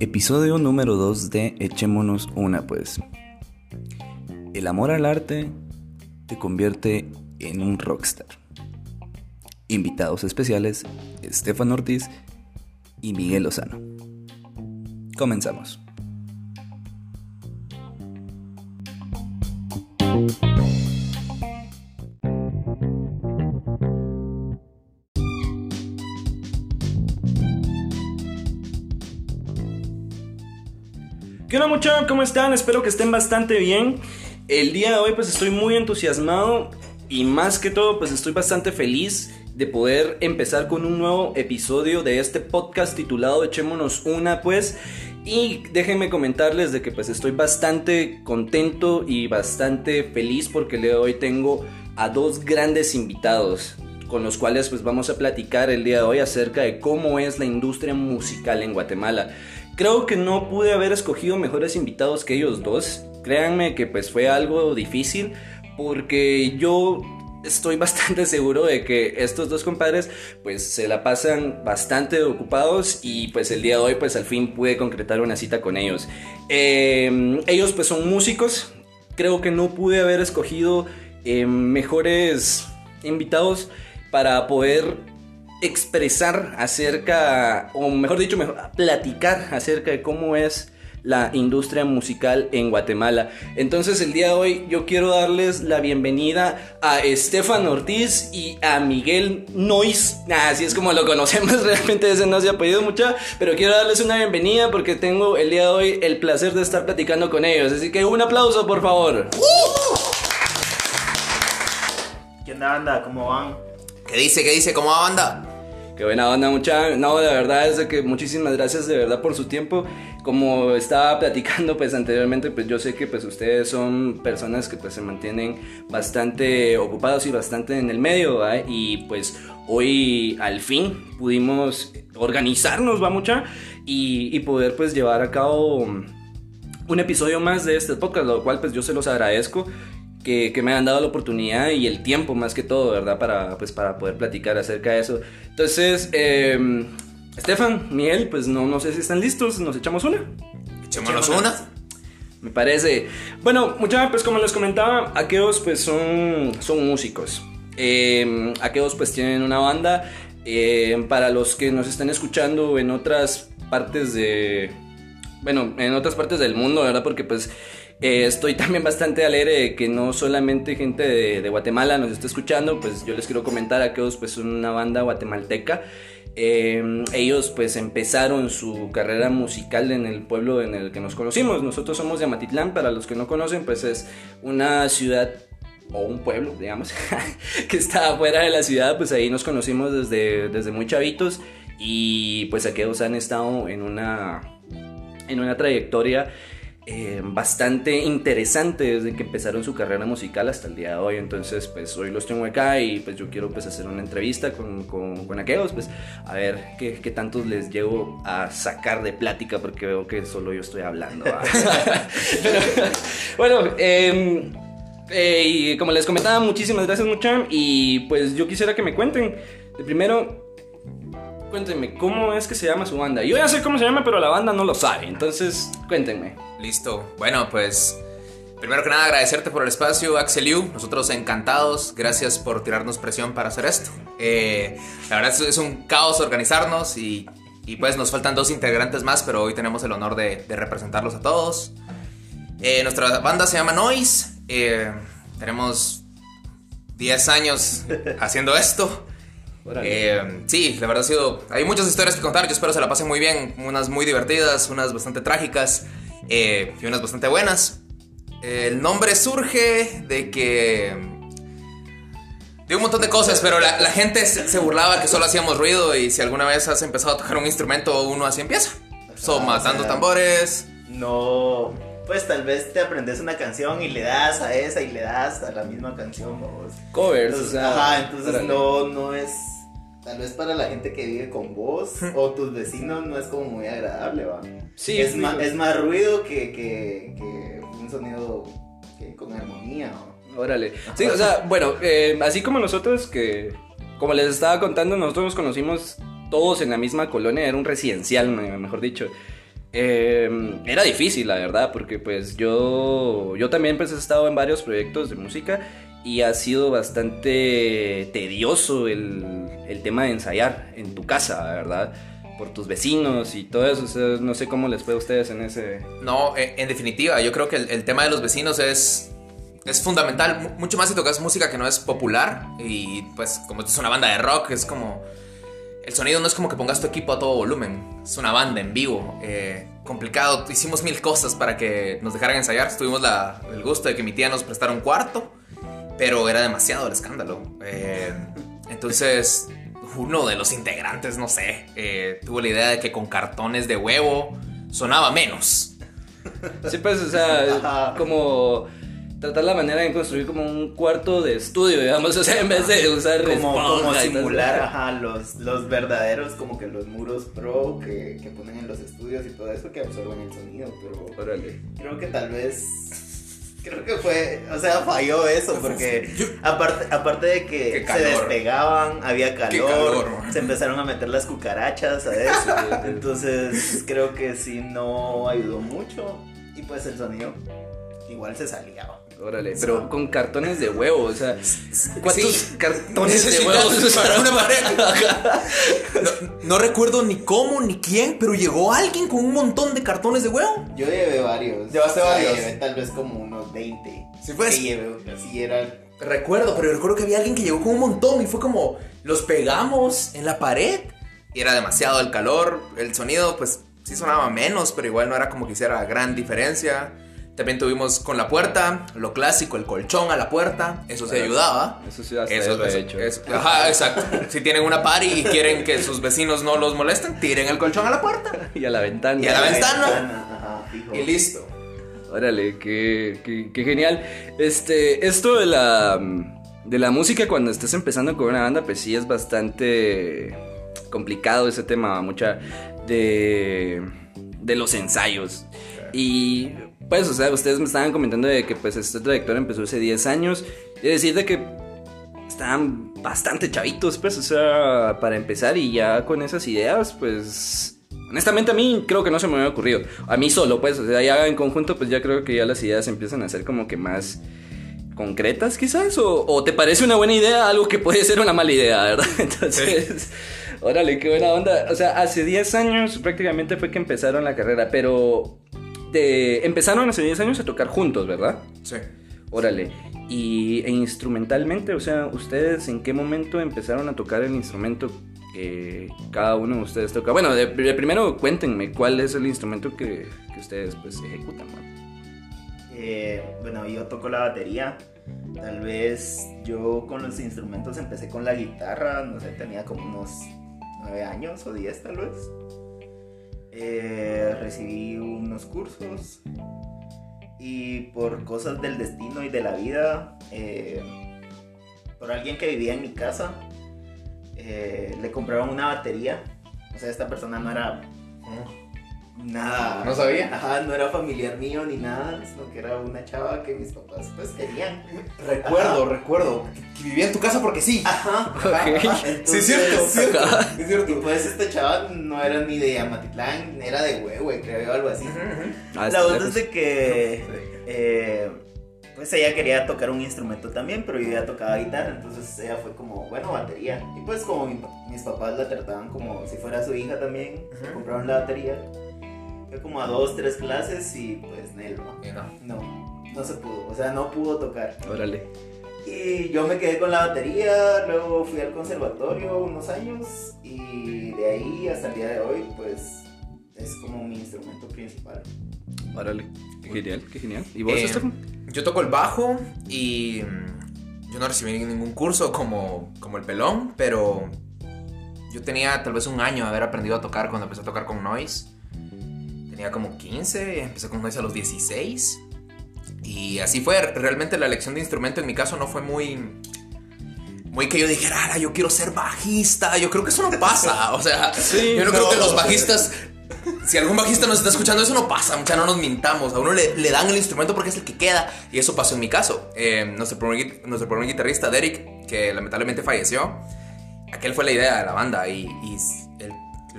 Episodio número 2 de Echémonos una pues. El amor al arte te convierte en un rockstar. Invitados especiales, Estefan Ortiz y Miguel Lozano. Comenzamos. Onda muchachos? ¿Cómo están? Espero que estén bastante bien. El día de hoy pues estoy muy entusiasmado y más que todo pues estoy bastante feliz de poder empezar con un nuevo episodio de este podcast titulado Echémonos una pues y déjenme comentarles de que pues estoy bastante contento y bastante feliz porque el día de hoy tengo a dos grandes invitados con los cuales pues vamos a platicar el día de hoy acerca de cómo es la industria musical en Guatemala. Creo que no pude haber escogido mejores invitados que ellos dos. Créanme que pues fue algo difícil porque yo estoy bastante seguro de que estos dos compadres pues se la pasan bastante ocupados y pues el día de hoy pues al fin pude concretar una cita con ellos. Eh, ellos pues son músicos. Creo que no pude haber escogido eh, mejores invitados para poder expresar acerca, o mejor dicho, mejor, platicar acerca de cómo es la industria musical en Guatemala. Entonces el día de hoy yo quiero darles la bienvenida a Estefan Ortiz y a Miguel Nois. Así es como lo conocemos, realmente ese no se ha pedido mucho, pero quiero darles una bienvenida porque tengo el día de hoy el placer de estar platicando con ellos. Así que un aplauso por favor. ¿Qué onda, banda? ¿Cómo van? ¿Qué dice? ¿Qué dice? ¿Cómo va banda? Qué buena onda, mucha. No, de verdad es que muchísimas gracias de verdad por su tiempo. Como estaba platicando pues anteriormente, pues yo sé que pues ustedes son personas que pues se mantienen bastante ocupados y bastante en el medio, ¿verdad? Y pues hoy al fin pudimos organizarnos, va mucha, y, y poder pues llevar a cabo un episodio más de este podcast, lo cual pues yo se los agradezco que, que, me han dado la oportunidad y el tiempo más que todo, ¿verdad? Para, pues, para poder platicar acerca de eso. Entonces, eh, Estefan, Miguel, pues no, no sé si están listos, ¿nos echamos una? Echémonos una. Me parece. Bueno, muchachos, pues como les comentaba, aquellos pues son, son músicos. Eh, aquellos pues tienen una banda. Eh, para los que nos están escuchando en otras partes de... Bueno, en otras partes del mundo, ¿verdad? Porque pues eh, estoy también bastante alegre de que no solamente gente de, Guatemala nos está escuchando, pues yo les quiero comentar a que pues una banda guatemalteca. Eh, ellos pues empezaron su carrera musical en el pueblo en el que nos conocimos. Nosotros somos de Amatitlán, para los que no conocen pues es una ciudad o un pueblo, digamos, que está afuera de la ciudad, pues ahí nos conocimos desde, desde muy chavitos y pues aquellos han estado en una, en una trayectoria eh, bastante interesante desde que empezaron su carrera musical hasta el día de hoy. Entonces, pues hoy los tengo acá y pues yo quiero pues hacer una entrevista con, con, con aquellos, pues a ver qué, qué, tantos les llego a sacar de plática porque veo que solo yo estoy hablando. Pero, bueno, eh, eh, y como les comentaba, muchísimas gracias mucha y pues yo quisiera que me cuenten. De primero, cuéntenme, ¿cómo es que se llama su banda? Yo ya sé cómo se llama, pero la banda no lo sabe, entonces cuéntenme. Listo. Bueno, pues primero que nada agradecerte por el espacio, Axel Yu. Nosotros encantados. Gracias por tirarnos presión para hacer esto. Eh, la verdad es, un caos organizarnos y, y, pues nos faltan dos integrantes más, pero hoy tenemos el honor de, de representarlos a todos. Eh, nuestra banda se llama Noise. Eh, tenemos 10 años haciendo esto. Eh, sí, la verdad ha sido. Hay muchas historias que contar. Yo espero se la pasen muy bien. Unas muy divertidas, unas bastante trágicas eh, y unas bastante buenas. El nombre surge de que. De un montón de cosas, pero la, la gente se, burlaba que solo hacíamos ruido. Y si alguna vez has empezado a tocar un instrumento, uno así empieza. So, ah, matando o sea, tambores. No. Pues tal vez te aprendes una canción y le das a esa y le das a la misma canción. Vamos. Covers, entonces, o sea, Ajá, entonces no, no es tal vez para la gente que vive con vos o tus vecinos no es como muy agradable, ¿va? Sí, es, sí. más, es más ruido que, que, que un sonido que, con armonía, ¿no? Órale. Sí, o sea, bueno, eh, así como nosotros que como les estaba contando, nosotros nos conocimos todos en la misma colonia, era un residencial, me- mejor dicho. Eh, era difícil, la verdad, porque pues yo, yo también pues he estado en varios proyectos de música y ha sido bastante tedioso el, el tema de ensayar en tu casa, verdad, por tus vecinos y todo eso. no sé cómo les fue a ustedes en ese... No, eh, en definitiva, yo creo que el, el tema de los vecinos es, es fundamental, mu- mucho más si tocas música que no es popular y pues como es una banda de rock, es como... El sonido no es como que pongas tu equipo a todo volumen, es una banda en vivo, eh, complicado, hicimos mil cosas para que nos dejaran ensayar, tuvimos la- el gusto de que mi tía nos prestara un cuarto, pero era demasiado el escándalo. eh, entonces, uno de los integrantes, no sé, eh, tuvo la idea de que con cartones de huevo sonaba menos. Sí, pues, o sea, como tratar la manera de construir como un cuarto de estudio, digamos, o sea, en vez de usar Como, como simular, ajá, los, los verdaderos, como que los muros pro que, que ponen en los estudios y todo eso que absorben el sonido, pero Órale. creo que tal vez creo que fue o sea falló eso porque aparte aparte de que se despegaban había calor, calor. se empezaron a meter las cucarachas a eso entonces creo que sí no ayudó mucho. Y pues el sonido igual se salía Órale, pero con cartones de huevo, o sea, ¿cuántos Sí. cartones de huevo para una pared. No, no recuerdo ni cómo ni quién, pero llegó alguien con un montón de cartones de huevo. yo llevé varios Llevaste varios. llevé tal vez como unos 20 Sí, pues. que llevé así era Recuerdo, pero recuerdo que había alguien que llegó con un montón y fue como los pegamos en la pared. Y era demasiado el calor, el sonido pues sí sonaba menos, pero igual no era como que hiciera gran diferencia. También tuvimos con la puerta, lo clásico, el colchón a la puerta, eso se ayudaba. Eso sí, hasta Eso, eso, eso- he hecho. eso- ajá, exacto. Si tienen una party y quieren que sus vecinos no los molesten, tiren el colchón a la puerta. Y a la ventana. Y a la ventana. ajá, fijo. Y listo. Órale, qué, qué, qué genial. Este, esto de la, de la música cuando estás empezando con una banda, pues sí es bastante complicado ese tema, mucha de, de los ensayos. Y pues, o sea, ustedes me estaban comentando de que pues esta trayectoria empezó hace 10 años. Y decir de que estaban bastante chavitos, pues, o sea, para empezar y ya con esas ideas, pues... Honestamente a mí creo que no se me había ocurrido. A mí solo, pues, o sea, ya en conjunto, pues ya creo que ya las ideas empiezan a ser como que más concretas quizás. O, te parece una buena idea algo que puede ser una mala idea, ¿verdad? Entonces, órale, qué buena onda. O sea, hace 10 años prácticamente fue que empezaron la carrera, pero te, empezaron hace 10 años a tocar juntos, ¿verdad? Sí. Órale. Y e instrumentalmente, o sea, ¿ustedes en qué momento empezaron a tocar el instrumento que cada uno de ustedes toca? Bueno, de, de primero cuéntenme cuál es el instrumento que, que ustedes pues ejecutan. ¿no? Eh, bueno, yo toco la batería. Tal vez yo con los instrumentos empecé con la guitarra, no sé, tenía como unos 9 años o 10 tal vez. Eh, recibí unos cursos y por cosas del destino y de la vida, eh, por alguien que vivía en mi casa, eh, le compraron una batería. O sea, esta persona no era nada. ¿No sabía? Ajá, no era familiar mío ni nada, sino que era una chava que mis papás pues querían. Recuerdo, recuerdo. Que vivía en tu casa porque sí. Ajá. Sí, es cierto, entonces- cierto. Es Y cierto. pues esta chava no era ni de Amatitlán, era de Huehue, creo yo, algo así. Ah, La lejos. es de que eh, pues ella quería tocar un instrumento también, pero yo ya tocaba guitarra, entonces ella fue como, bueno, batería. Y pues como mi- mis papás la trataban como si fuera su hija también, compraron la batería. Fue como a dos, tres clases y pues Nel, ¿no? Y no. No, no se pudo, o sea, no pudo tocar. Órale. Y yo me quedé con la batería, luego fui al conservatorio unos años y de ahí hasta el día de hoy pues es como mi instrumento principal. Órale. Qué genial, qué genial. ¿Y vos, Eh, Estefan? Yo toco el bajo y mm, yo no recibí ningún curso como, como el pelón, pero yo tenía tal vez un año de haber aprendido a tocar cuando empecé a tocar con Noise. Tenía como 15, empecé con Noise a los 16. Y así fue, realmente la elección de instrumento en mi caso no fue muy... Muy que yo dijera, "Ah, yo quiero ser bajista. Yo creo que eso no pasa. O sea, Sí, yo no, creo que los bajistas si algún bajista nos está escuchando, eso no pasa, mucha, no nos mintamos. A uno le, le dan el instrumento porque es el que queda. Y eso pasó en mi caso. Eh, nuestro, primer, nuestro primer guitarrista, Derek, que lamentablemente falleció, aquel fue la idea de la banda y,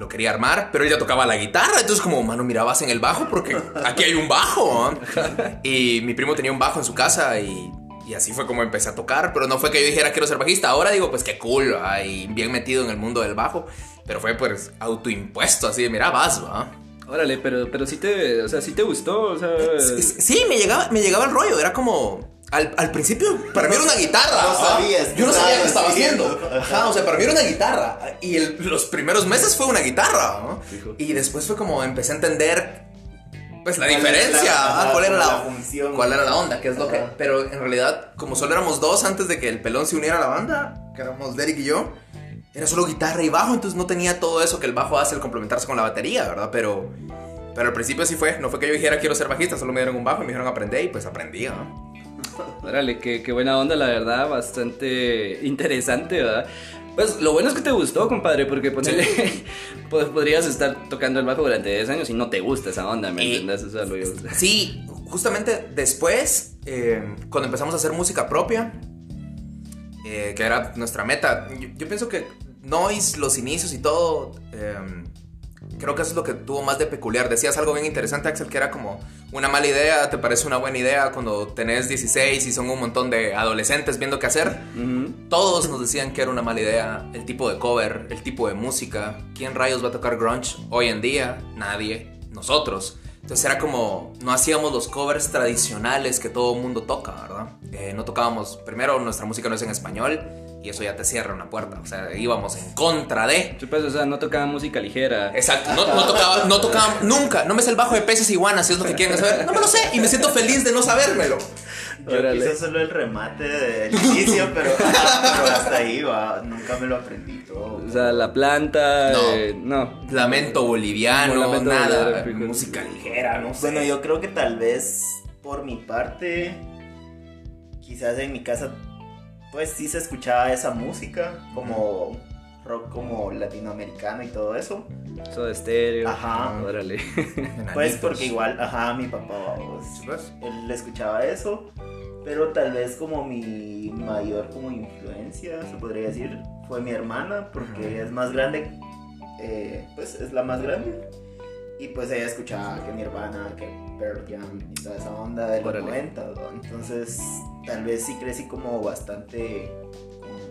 lo quería armar, pero él ya tocaba la guitarra, entonces como, mano, mirabas en el bajo porque aquí hay un bajo. ¿no? Y mi primo tenía un bajo en su casa y, y así fue como empecé a tocar, pero no fue que yo dijera quiero ser bajista, ahora digo pues qué cool, ¿va? y bien metido en el mundo del bajo, pero fue pues autoimpuesto, así de, mira, vas, ¿va? Órale, pero, pero sí te, o sea, sí te gustó, o sea... Sí, sí, me llegaba, me llegaba el rollo, era como... Al, al principio, para mí era una guitarra. No sabías Yo no sabía qué estaba haciendo. haciendo. Ajá, o sea, para mí era una guitarra. Y el- los primeros meses fue una guitarra. Y después fue como empecé a entender. Pues la ¿Cuál es diferencia, la- ah, cuál era la, la función? cuál era la onda, qué es lo que. Ajá. Pero en realidad, como solo éramos dos antes de que el pelón se uniera a la banda, que éramos Derek y yo, era solo guitarra y bajo, entonces no tenía todo eso que el bajo hace al complementarse con la batería, ¿verdad? Pero, pero al principio sí fue, no fue que yo dijera quiero ser bajista, solo me dieron un bajo y me dijeron aprender y pues aprendí, ¿no? Órale, qué, qué buena onda, la verdad, bastante interesante, ¿verdad? Pues lo bueno es que te gustó, compadre, porque ponele, pues, podrías estar tocando el bajo durante 10 años y no te gusta esa onda, ¿me entiendes? Lo Sí, justamente después, eh, cuando empezamos a hacer música propia, eh, que era nuestra meta, yo, yo pienso que Noise, los inicios y todo, eh, creo que eso es lo que tuvo más de peculiar. Decías algo bien interesante, Axel, que era como una mala idea, te parece una buena idea cuando tenés 16 y son un montón de adolescentes viendo qué hacer. Todos nos decían que era una mala idea, el tipo de cover, el tipo de música. ¿Quién rayos va a tocar grunge hoy en día? Nadie, nosotros. Entonces era como, no hacíamos los covers tradicionales que todo mundo toca, ¿verdad? Eh, no tocábamos, primero nuestra música no es en español y eso ya te cierra una puerta, o sea, íbamos en contra de... Sí, pues, o sea, no tocaba música ligera. Exacto, no, no tocaba, no tocaba nunca, no me sé el bajo de peces iguanas, si es lo que quieren saber, no me lo sé y me siento feliz de no sabérmelo. Yo Órale. hice solo el remate del inicio, pero, pero hasta ahí va. Nunca me lo aprendí todo. O sea, la planta, No. eh, no. Lamento boliviano, lamento nada, boliviano, música ligera, no sé. Bueno, yo creo que tal vez por mi parte, quizás en mi casa, pues sí se escuchaba esa música, como rock como latinoamericano y todo eso. Eso de estéreo. Ajá. Órale. Pues porque igual, ajá, mi papá, pues, él escuchaba eso, pero tal vez como mi mayor como influencia, se podría decir, fue mi hermana, porque ella es más grande, eh, pues es la más grande. Y pues ella escuchaba que mi hermana, que Pearl Jam y toda esa onda de los Órale. 90, ¿no? Entonces, tal vez sí crecí como bastante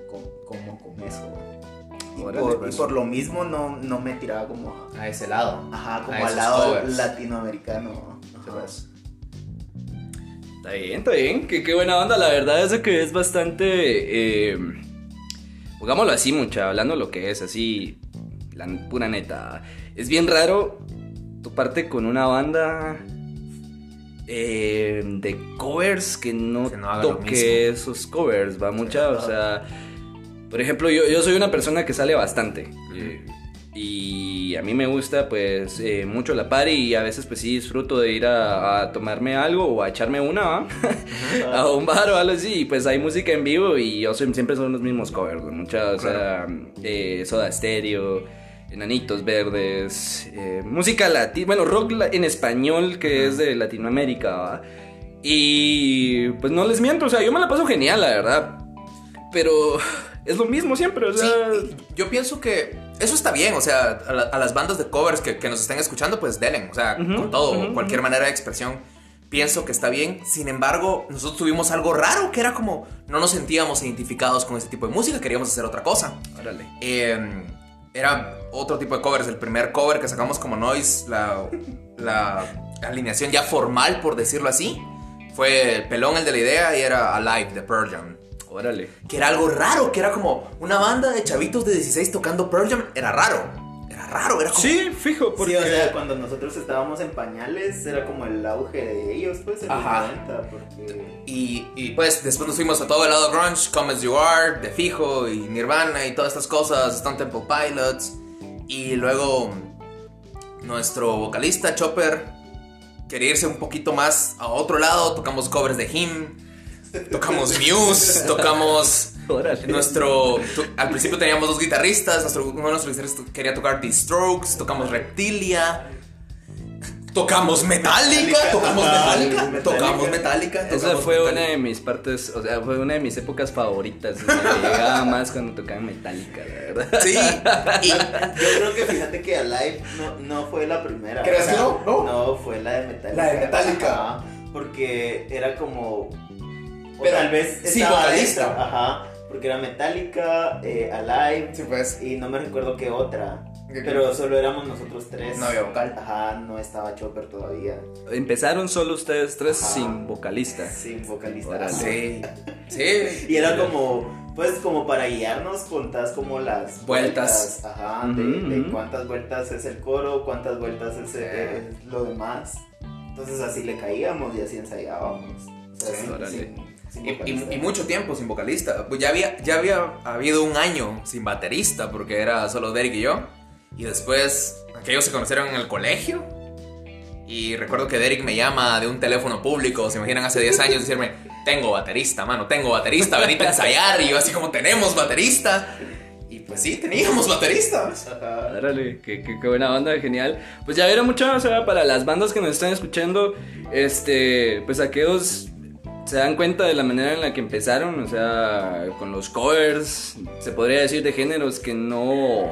con- con- como con eso. Y, por, pues. y por lo mismo no, no me tiraba como a, A ese lado. Ajá, como al lado covers. latinoamericano. Pues, Está bien, está bien. Qué, qué buena onda. La verdad es que es bastante. Eh, pongámoslo así, mucha. Hablando lo que es, así. La pura neta. Es bien raro toparte con una banda. Eh, de covers que no, Que no toque esos covers, va mucha, o sea, por ejemplo, yo, yo soy una persona que sale bastante eh, y a mí me gusta pues eh, mucho la party y a veces pues sí disfruto de ir a, a tomarme algo o a echarme una, ¿va? a un bar o algo así y pues hay música en vivo y yo soy- siempre son los mismos covers, ¿no? mucha, o sea, eh, Soda Stereo. Enanitos Verdes, eh, música latina, bueno, rock la- en español que es de Latinoamérica, ¿va? Y pues no les miento, o sea, yo me la paso genial, la verdad. Pero es lo mismo siempre, o Sí, sea. yo pienso que eso está bien, o sea, a, la- a las bandas de covers que, que nos estén escuchando, pues denle, o sea, con todo, cualquier manera de expresión, pienso que está bien. Sin embargo, nosotros tuvimos algo raro que era como no nos sentíamos identificados con ese tipo de música, queríamos hacer otra cosa. Órale. Eh, era otro tipo de covers. El primer cover que sacamos como Noise, la, la alineación ya formal, por decirlo así, fue el pelón el de la idea y era Alive de Pearl Jam. Órale. Que era algo raro, que era como una banda de chavitos de 16 tocando Pearl Jam. Era raro. Era raro, era como... Sí, fijo, porque. Sí, o sea, cuando nosotros estábamos en pañales era como el auge de ellos, pues, en Ajá. los 90, porque... Y, y, pues después nos fuimos a todo el lado grunge, Come As You Are, de Fijo y Nirvana y todas estas cosas, Stone Temple Pilots. Y luego nuestro vocalista Chopper quería irse un poquito más a otro lado, tocamos covers de Him, tocamos Muse, tocamos Órale. nuestro... tu- al principio teníamos dos guitarristas, nuestro, uno de nuestros guitarristas quería tocar The Strokes, tocamos Reptilia. Tocamos Metallica, tocamos Metallica, Metallica. tocamos Metallica. Esa fue Metallica. una de mis partes, o sea, fue una de mis épocas favoritas. me llegaba más cuando tocaban Metallica, la verdad. Sí, y Yo creo que fíjate que Alive no, no fue la primera. ¿Crees que no? No. No, fue la de Metallica. La de Metallica. Ajá, porque era como. O Pero tal vez. estaba vocalista. Ajá. Porque era Metallica, eh, Alive. Sí, pues. Y no me recuerdo qué otra. ¿Qué- Pero solo éramos nosotros tres. No había vocal. Ajá, no estaba Chopper todavía. Empezaron solo ustedes tres Ajá. sin vocalista. Sin vocalista. Órale. Sí, sí. Y era como, pues como para guiarnos, contás como las Vueltas. ajá, Ujú, de, de cuántas vueltas es el coro, cuántas vueltas es, eh, es lo demás. Entonces así le caíamos y así ensayábamos. O sea, Sí, sin- órale. sin- sin Y, y- y mucho tiempo sin vocalista. Pues ya había, ya había habido un año sin baterista porque era solo Derek y yo. Y después aquellos se conocieron en el colegio. Y recuerdo que Derek me llama de un teléfono público, se imaginan hace 10 años, decirme, tengo baterista, mano, tengo baterista, venite a ensayar. Y yo así como, tenemos baterista. Y pues sí, teníamos baterista. Ajá. Órale, qué, qué- qué buena banda, genial. Pues ya vieron mucho, o sea, para las bandas que nos están escuchando, este, pues aquellos se dan cuenta de la manera en la que empezaron, o sea, con los covers, se podría decir de géneros que no,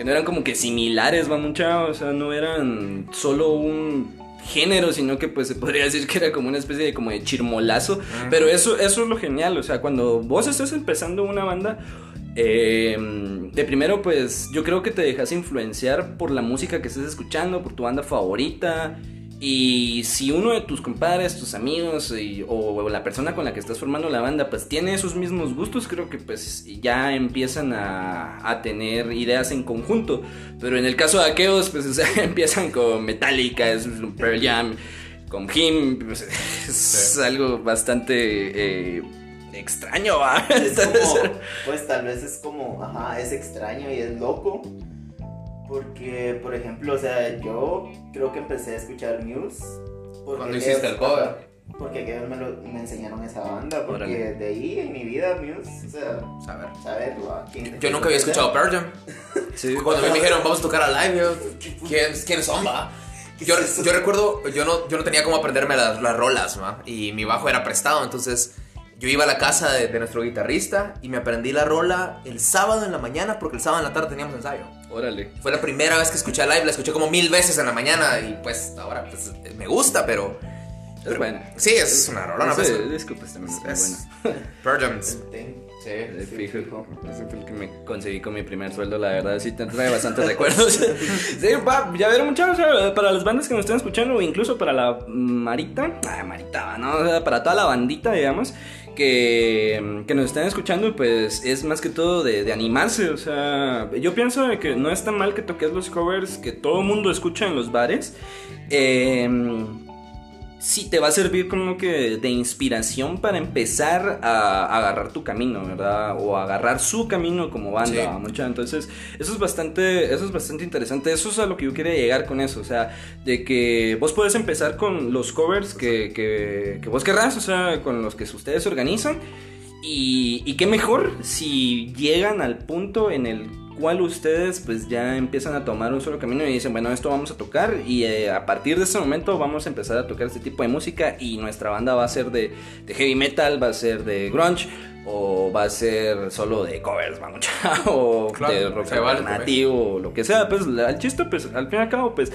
que no eran como que similares, va mucha, o sea, no eran solo un género, sino que pues se podría decir que era como una especie de como de chirmolazo, pero eso, eso es lo genial, o sea, cuando vos estás empezando una banda, eh, de primero, pues yo creo que te dejas influenciar por la música que estés escuchando, por tu banda favorita. Y si uno de tus compadres, tus amigos y- o, la persona con la que estás formando la banda, pues tiene esos mismos gustos, creo que pues ya empiezan a, a tener ideas en conjunto. Pero en el caso de aquellos, pues o sea, empiezan con Metallica, es Pearl Jam, con Him, pues, es Sí. algo bastante eh, extraño, ¿va? Es como, pues tal vez es como, ajá, es extraño y es loco. Porque, por ejemplo, o sea, yo creo que empecé a escuchar Muse. Cuando hiciste el cover. Porque ellos me, lo- me enseñaron esa banda. Porque Órale. de ahí en mi vida, Muse, o sea, A ver. saberlo. ¿a quién- Yo nunca había escuchado Pearl Jam. Sí. Cuando me dijeron, vamos a tocar a live, yo, ¿quién- ¿quiénes son, va? Yo, yo recuerdo, yo no, yo no tenía cómo aprenderme las, las rolas, ¿va? Y mi bajo era prestado, entonces yo iba a la casa de, de nuestro guitarrista y me aprendí la rola el sábado en la mañana porque el sábado en la tarde teníamos ensayo. Órale. Fue la primera vez que escuché live, la escuché como mil veces en la mañana y pues ahora pues me gusta, pero... Es bueno. Sí, es una rola, Ese pues, disco pues también es es- Jam. Ten- Sí. Sí, fijo. fijo. Ese fue el que me conseguí con mi primer sueldo, la verdad, sí te trae bastantes recuerdos. sí, pa, ya ver muchachos, para las bandas que nos están escuchando, o incluso para la Marita, ah, Marita, ¿no? Para toda la bandita, digamos, que, que nos están escuchando, pues es más que todo de, animarse, o sea, yo pienso de que no es tan mal que toques los covers que todo mundo escucha en los bares. Eh, sí te va a servir como que de inspiración para empezar a, agarrar tu camino, ¿verdad? O agarrar su camino como banda, Sí. Entonces, eso es bastante, eso es bastante interesante. Eso es a lo que yo quería llegar con eso, o sea, de que vos puedes empezar con los covers que, que, que vos querrás, o sea, con los que ustedes organizan. Y, y qué mejor si llegan al punto en el cual ustedes pues ya empiezan a tomar un solo camino y dicen, bueno, esto vamos a tocar y eh, a partir de ese momento vamos a empezar a tocar este tipo de música y nuestra banda va a ser de, de heavy metal, va a ser de grunge o va a ser solo de covers, vamos, o Claro, de rock vale alternativo o lo que sea, pues el chiste pues al fin y al cabo pues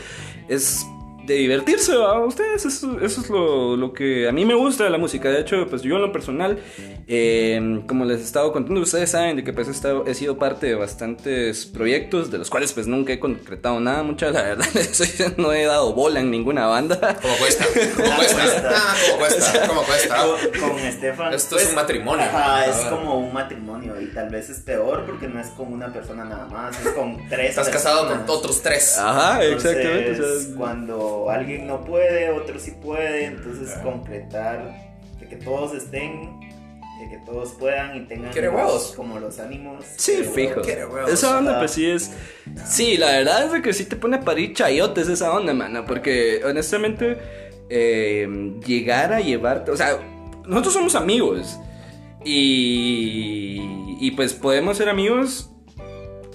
es de divertirse a ustedes. Eso, eso es lo, lo que a mí me gusta de la música. De hecho, pues yo en lo personal, eh, como les he estado contando, ustedes saben de que pues he, estado- he sido parte de bastantes proyectos, de los cuales pues nunca he concretado nada. Mucha, la verdad, no he dado bola en ninguna banda. ¿Cómo cuesta? ¿Cómo cuesta? Ah, ¿Cómo cuesta? ¿Cómo cuesta? Con, con Estefan. pues, Esto es un matrimonio. Ajá, es como un matrimonio y tal vez es peor porque no es con una persona nada más, es con tres Estás casado con personas. otros tres. Ajá, Entonces, exactamente. o sea, cuando alguien no puede, otro sí puede, entonces concretar de que todos estén, de que todos puedan y tengan Quiere los- huevos. como los ánimos. Sí, quiere fijo. Esa onda pues sí es... Sí, la verdad es de que sí te pone a parir chayotes esa onda, mano. Porque honestamente, eh, llegar a llevarte... O sea, nosotros somos amigos. Y, y pues podemos ser amigos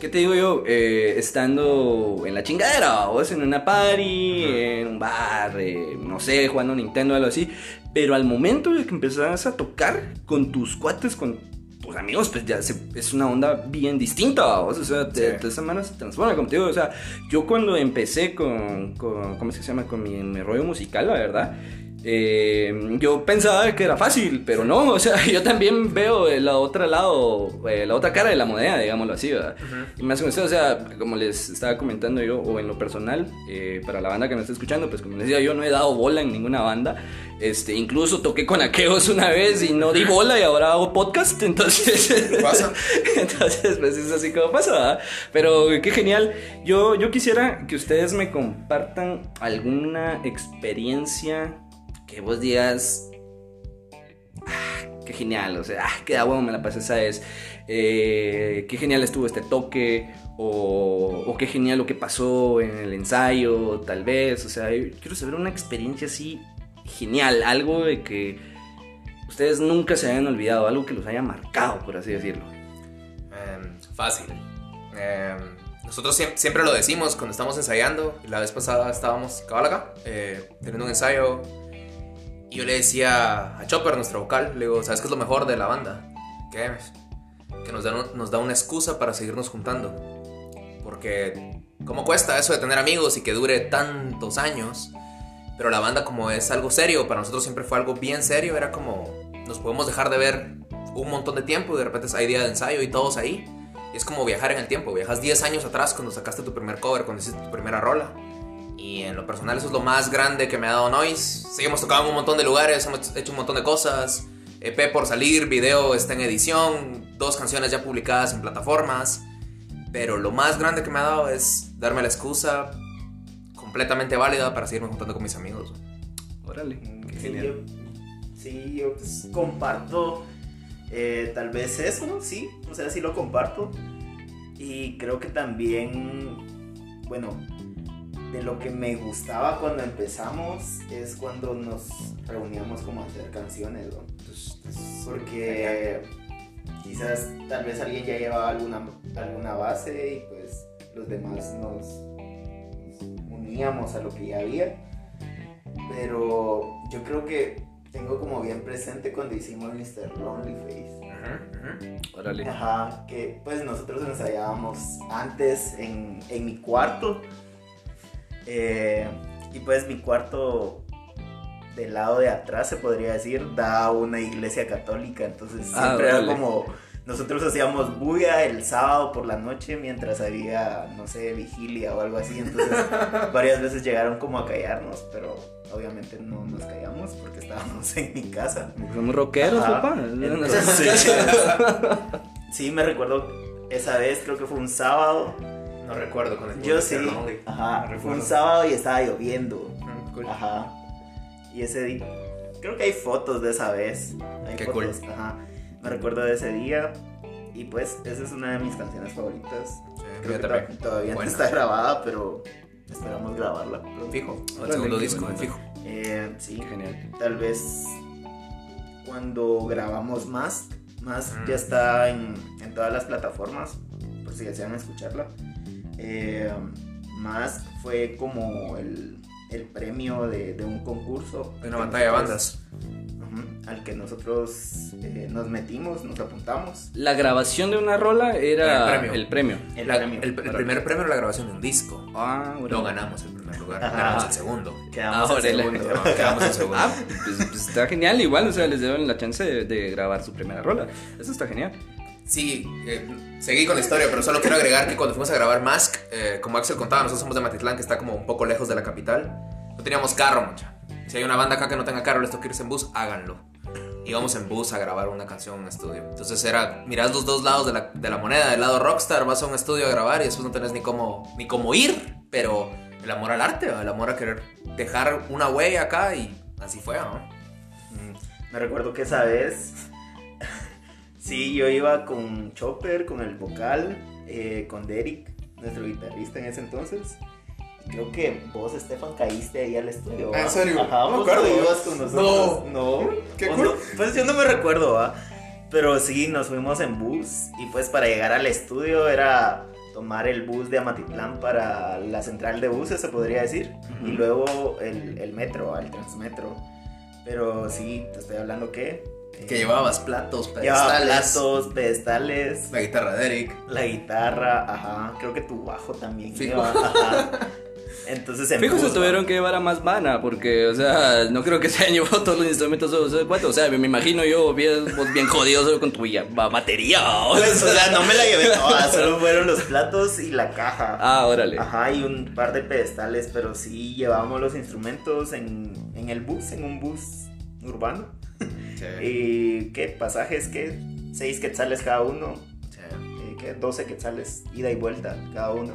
¿qué te digo yo? Eh, estando en la chingadera, vos en una party, en un bar, eh, no sé, jugando Nintendo o algo así. Pero al momento de que empezás a tocar con tus cuates, con tus amigos, pues ya se- es una onda bien distinta, vos. O sea, te, Sí. de esa manera se transforma, como te digo. O sea, yo cuando empecé con, con ¿cómo es que se llama? Con mi, mi rollo musical, la verdad. Eh, yo pensaba que era fácil, pero no, o sea, yo también veo el otro lado, eh, la otra cara de la moneda, digámoslo así, ¿verdad? Y más con eso, o sea, como les estaba comentando yo, o en lo personal, eh, para la banda que me está escuchando, pues como les decía, yo no he dado bola en ninguna banda. Este, incluso toqué con Aqueos una vez y no di bola y ahora hago podcast, entonces... Pasa. entonces, pues es así como pasa, ¿verdad? Pero qué genial. Yo, yo quisiera que ustedes me compartan alguna experiencia que vos digas... "Ah, qué genial, o sea, ah, qué da huevo me la pasé esa vez. Eh, qué genial estuvo este toque. O, qué genial lo que pasó en el ensayo, tal vez. O sea, quiero saber una experiencia así genial. Algo de que ustedes nunca se hayan olvidado. Algo que los haya marcado, por así decirlo. Em, fácil. Em, nosotros siem- siempre lo decimos cuando estamos ensayando. La vez pasada estábamos cabal acá, eh, teniendo un ensayo. Y yo le decía a Chopper, nuestro vocal, le digo, ¿sabes qué es lo mejor de la banda? ¿Qué? Que nos da, nos da una excusa para seguirnos juntando. Porque, ¿cómo cuesta eso de tener amigos y que dure tantos años? Pero la banda como es algo serio, para nosotros siempre fue algo bien serio, era como, nos podemos dejar de ver un montón de tiempo y de repente hay día de ensayo y todos ahí. Y es como viajar en el tiempo, viajas 10 años atrás cuando sacaste tu primer cover, cuando hiciste tu primera rola. Y en lo personal eso es lo más grande que me ha dado Noise. Sí, hemos tocado en un montón de lugares, hemos hecho un montón de cosas. EP por salir, video está en edición, dos canciones ya publicadas en plataformas. Pero lo más grande que me ha dado es darme la excusa completamente válida para seguirme juntando con mis amigos. Órale, qué Sí, genial. yo, sí, yo, pues, comparto eh, tal vez eso, ¿no? Sí, o sea, sí lo comparto. Y creo que también, bueno, de lo que me gustaba cuando empezamos es cuando nos reuníamos como a hacer canciones, ¿no? Porque quizás tal vez alguien ya llevaba alguna, alguna base y pues los demás nos, nos uníamos a lo que ya había. Pero yo creo que tengo como bien presente cuando hicimos Mr. Lonely Face. Órale. Ajá, que pues nosotros ensayábamos antes en, en mi cuarto. Eh, y pues mi cuarto del lado de atrás, se podría decir, da a una iglesia católica. Entonces Ah, siempre era como, nosotros hacíamos bulla el sábado por la noche mientras había, no sé, vigilia o algo así. Entonces varias veces llegaron como a callarnos, pero obviamente no nos callamos porque estábamos en mi casa. Somos rockeros, Ajá. papá. Entonces, sí, me recuerdo esa vez, creo que fue un sábado. No recuerdo con el Yo sí, ajá, fue un sábado y estaba lloviendo. Ajá. Y ese día, creo que hay fotos de esa vez. Hay Qué fotos, ajá. Me recuerdo de ese día. Y pues, esa es una de mis canciones favoritas. Creo que to- todavía Buena. no está grabada, pero esperamos grabarla. pronto. Fijo. El Órale, segundo disco, fijo. Eh, sí, Qué genial. tal vez cuando grabamos más, más Mm. ya está en, en todas las plataformas, por si desean escucharla. Eh, más fue como el, el premio de, de un concurso. De una batalla de bandas. Al que nosotros eh, nos metimos, nos apuntamos. La grabación de una rola era El premio. el premio. El La- premio. el, el primer premio era la grabación de un disco. Ah, órale. No ganamos el primer lugar, Ajá. ganamos el segundo. Quedamos Ah, en segundo. Quedamos en segundo. Ah, pues, pues está genial, igual, o sea, les dieron la chance de, de grabar su primera rola. Eso está genial. Sí, eh, seguí con la historia, pero solo quiero agregar que cuando fuimos a grabar Mask, eh, como Axel contaba, nosotros somos de Matitlán, que está como un poco lejos de la capital. No teníamos carro, mucha. Si hay una banda acá que no tenga carro, les toca irse en bus, háganlo. Íbamos en bus a grabar una canción en un estudio. Entonces era, mirás los dos lados de la, moneda. Del lado rockstar, vas a un estudio a grabar y después no tenés ni cómo, ni cómo ir. Pero el amor al arte, el amor a querer dejar una huella acá y así fue, ¿no? Mm, Me recuerdo que esa vez, sí, yo iba con Chopper, con el vocal, eh, con Derek, nuestro guitarrista en ese entonces. Creo que vos, Estefan, caíste ahí al estudio. Ah, ¿en serio? Ajá, No me acuerdo. no ibas con nosotros. No. Qué O cool. no, Pues yo no me recuerdo, ¿va? Pero sí, nos fuimos en bus y pues para llegar al estudio era tomar el bus de Amatitlán para la central de buses, se podría decir, y luego el, el metro, al transmetro. Pero sí, te estoy hablando que... eh, Que llevabas platos, Llevaba pedestales. platos, pedestales, La guitarra de Eric. la guitarra, ajá, creo que tu bajo también. Fijo. lleva, ajá. Entonces en Fijo, se tuvieron que llevar a más vana, porque, o sea, no creo que se hayan llevado todos los instrumentos o sea. O me imagino yo bien, bien jodido solo con tu batería. o Pues, o sea. sea, no me la llevé toda, solo fueron los platos y la caja. Ah, órale. Ajá, y un par de pedestales, pero sí llevábamos los instrumentos en, en el bus, en un bus urbano. ¿Y qué? ¿Pasajes? ¿Qué? Seis quetzales cada uno. eh, ¿Qué? 12 quetzales, ida y vuelta cada uno.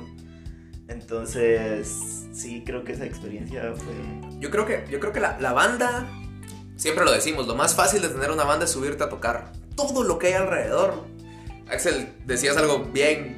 Entonces, sí, creo que esa experiencia fue... Yo creo que, yo creo que la, la banda, siempre lo decimos, lo más fácil de tener una banda es subirte a tocar todo lo que hay alrededor. Axel, decías algo bien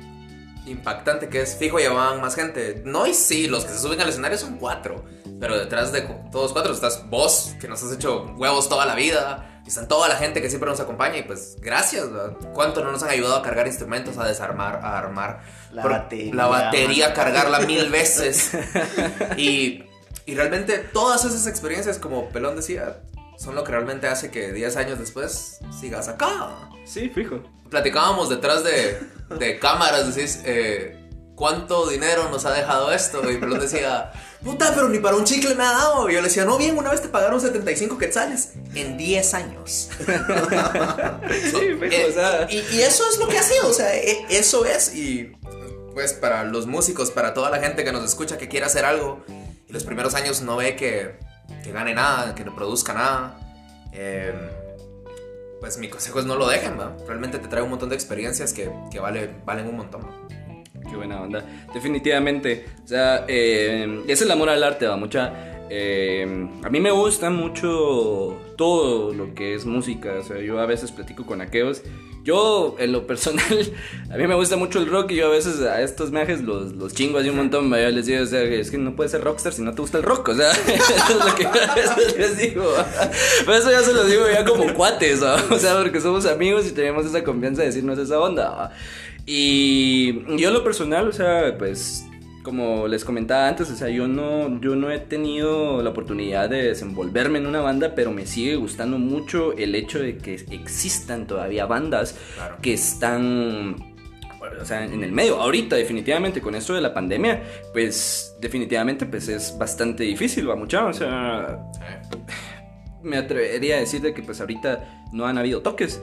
impactante que es fijo llevaban más gente. No, y sí, los que se suben al escenario son cuatro, pero detrás de todos cuatro estás vos, que nos has hecho huevos toda la vida, y están toda la gente que siempre nos acompaña, y pues gracias, ¿verdad? ¿cuánto no nos han ayudado a cargar instrumentos, a desarmar, a armar? La Por- batería, La batería, cargarla mil veces. y, y realmente todas esas experiencias, como Pelón decía, son lo que realmente hace que 10 años después sigas acá. Sí, fijo. Platicábamos detrás de, de cámaras, decís, eh, ¿cuánto dinero nos ha dejado esto? Y Pelón decía, puta, pero ni para un chicle me ha dado. Y yo le decía, no, bien, una vez te pagaron 75 quetzales en 10 años. Sí, fijo, Eh, o sea. y, y eso es lo que ha sido, o sea, e- eso es. Y pues para los músicos, para toda la gente que nos escucha que quiere hacer algo y los primeros años no ve que, que gane nada, que no produzca nada, eh, pues mi consejo es no lo dejen, ¿va? Realmente te trae un montón de experiencias que, que vale, valen un montón. Qué buena onda. Definitivamente. O sea, eh, es el amor al arte, va mucha. eh, a mí me gusta mucho todo lo que es música. O sea, yo a veces platico con aqueos. Yo, en lo personal, a mí me gusta mucho el rock y yo a veces a estos viajes los, los chingo así un montón. Yo les digo, o sea, es que no puedes ser rockstar si no te gusta el rock. O sea, eso es lo que a veces les digo. Pero eso ya se lo digo ya como cuates. O sea, porque somos amigos y tenemos esa confianza de decirnos esa onda. Y yo en lo personal, o sea, pues como les comentaba antes, o sea, yo no, yo no he tenido la oportunidad de desenvolverme en una banda, pero me sigue gustando mucho el hecho de que existan todavía bandas Claro. que están o sea, en el medio. Ahorita, definitivamente, con esto de la pandemia, pues definitivamente pues es bastante difícil, va mucha, o sea, me atrevería a decir de que pues ahorita no han habido toques.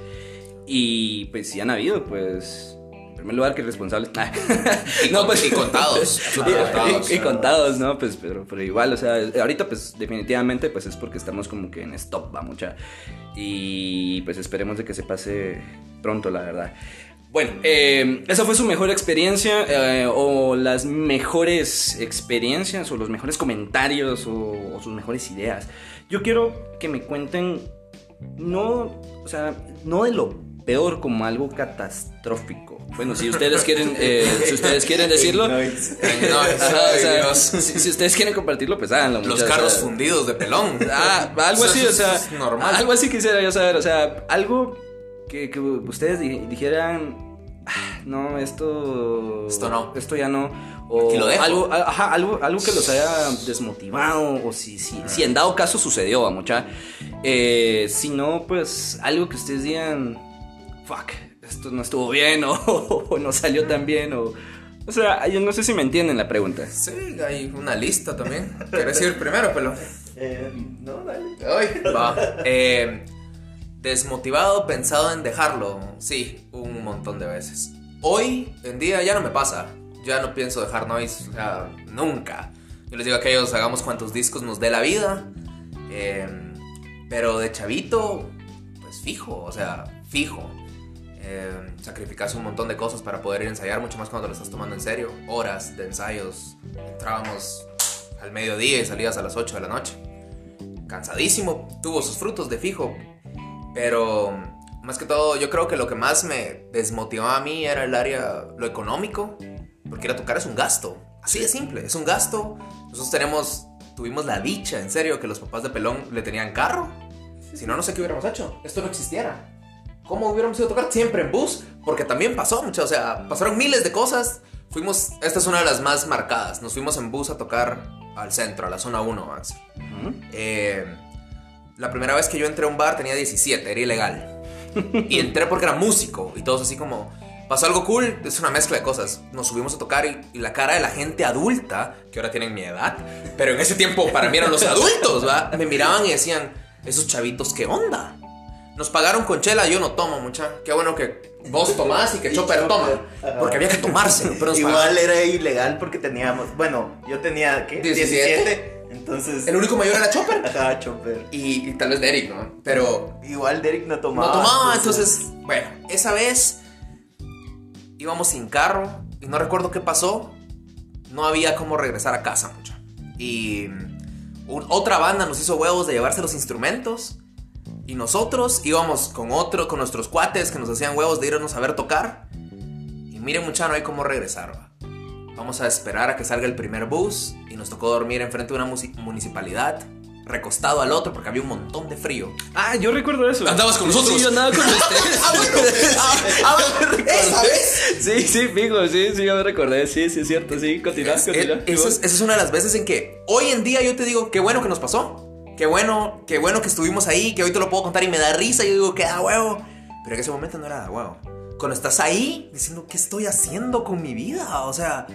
Y pues si han habido, pues primer lugar que responsables. Y, con- y contados, contados. y, y contados, ¿no? Pues pero, pero igual, o sea, ahorita pues definitivamente pues es porque estamos como que en stop, va mucha. Y pues esperemos de que se pase pronto, la verdad. Bueno, eh, esa fue su mejor experiencia eh, o las mejores experiencias o los mejores comentarios o, o sus mejores ideas. Yo quiero que me cuenten, no, o sea, no de lo peor como algo catastrófico. Bueno, si ustedes quieren, eh, si ustedes quieren decirlo, No, o sea, si, si ustedes quieren compartirlo, pues háganlo. Los muchachos, carros o sea, fundidos de pelón. Ah, algo así, o sea, es normal. algo así quisiera yo saber, o sea, algo que, que ustedes di- dijeran, "Ah, no, esto, Esto no. esto ya no, o Aquí lo dejo. algo, ajá, algo, algo que los haya desmotivado, o si, si, si en dado caso sucedió, a mucha, eh, si no, pues algo que ustedes digan, fuck, esto no estuvo bien, o, o no salió tan bien, o, o sea, yo no sé si me entienden la pregunta. Sí, hay una lista también. ¿Quieres ir primero, pelón? Eh, no, dale. Ay, va. Eh, desmotivado, pensado en dejarlo. Sí, un montón de veces. Hoy en día ya no me pasa. Ya no pienso dejar noise. O sea, nunca. Yo les digo a aquellos, hagamos cuantos discos nos dé la vida. Eh, pero de chavito, pues fijo, o sea, fijo. Eh, sacrificarse un montón de cosas para poder ir a ensayar, mucho más cuando lo estás tomando en serio. Horas de ensayos. Entrábamos al mediodía y salías a las 8 de la noche cansadísimo, tuvo sus frutos de fijo, pero más que todo yo creo que lo que más me desmotivó a mí era el área, lo económico, porque ir a tocar es un gasto, así de simple, es un gasto. Nosotros tenemos, tuvimos la dicha, en serio, que los papás de Pelón le tenían carro, si no, no sé qué hubiéramos hecho, esto no existiera. ¿Cómo hubiéramos ido a tocar siempre en bus? Porque también pasó mucho, o sea, pasaron miles de cosas. fuimos, esta es una de las más marcadas. Nos fuimos en bus a tocar al centro, a la zona 1, Max. Eh, la primera vez que yo entré a un bar tenía 17, era ilegal. Y entré porque era músico y todos así como... Pasó algo cool, es una mezcla de cosas. Nos subimos a tocar y, y la cara de la gente adulta, que ahora tienen mi edad, pero en ese tiempo para mí eran los adultos, ¿va? Me miraban y decían, esos chavitos, ¿qué onda? Nos pagaron con chela, yo no tomo mucha. Qué bueno que vos tomás y que Chopper toma. Ajá. Porque había que tomárselo, pero Igual pagaron. era ilegal porque teníamos, bueno, yo tenía, ¿qué? 17. 17. Entonces, El único mayor era Chopper. ajá, Chopper. Y, y tal vez Derek, ¿no? Pero Igual Derek no tomaba. no tomaba, entonces, bueno, esa vez íbamos sin carro y no recuerdo qué pasó. No había cómo regresar a casa, mucha. Y un- otra banda nos hizo huevos de llevarse los instrumentos. Y nosotros íbamos con otro, con nuestros cuates que nos hacían huevos de irnos a ver tocar. Y miren, mucha, no hay cómo regresar, va. Vamos a esperar a que salga el primer bus. Y nos tocó dormir enfrente de una municipalidad. Recostado al otro porque había un montón de frío. Ah, yo recuerdo eso. Andabas con nosotros. Sí, yo andaba con ustedes. Ah, bueno. Ah, ah, bueno. Esa vez. Sí, sí, fijo, sí, sí, yo me recordé. Sí, sí, es cierto, sí. Esa, es, esa es una de las veces en que hoy en día yo te digo, qué bueno que nos pasó. Qué bueno, qué bueno que estuvimos ahí, que hoy te lo puedo contar y me da risa. Y yo digo, que da huevo. Pero en ese momento no era da huevo. Cuando estás ahí diciendo, ¿qué estoy haciendo con mi vida? O sea,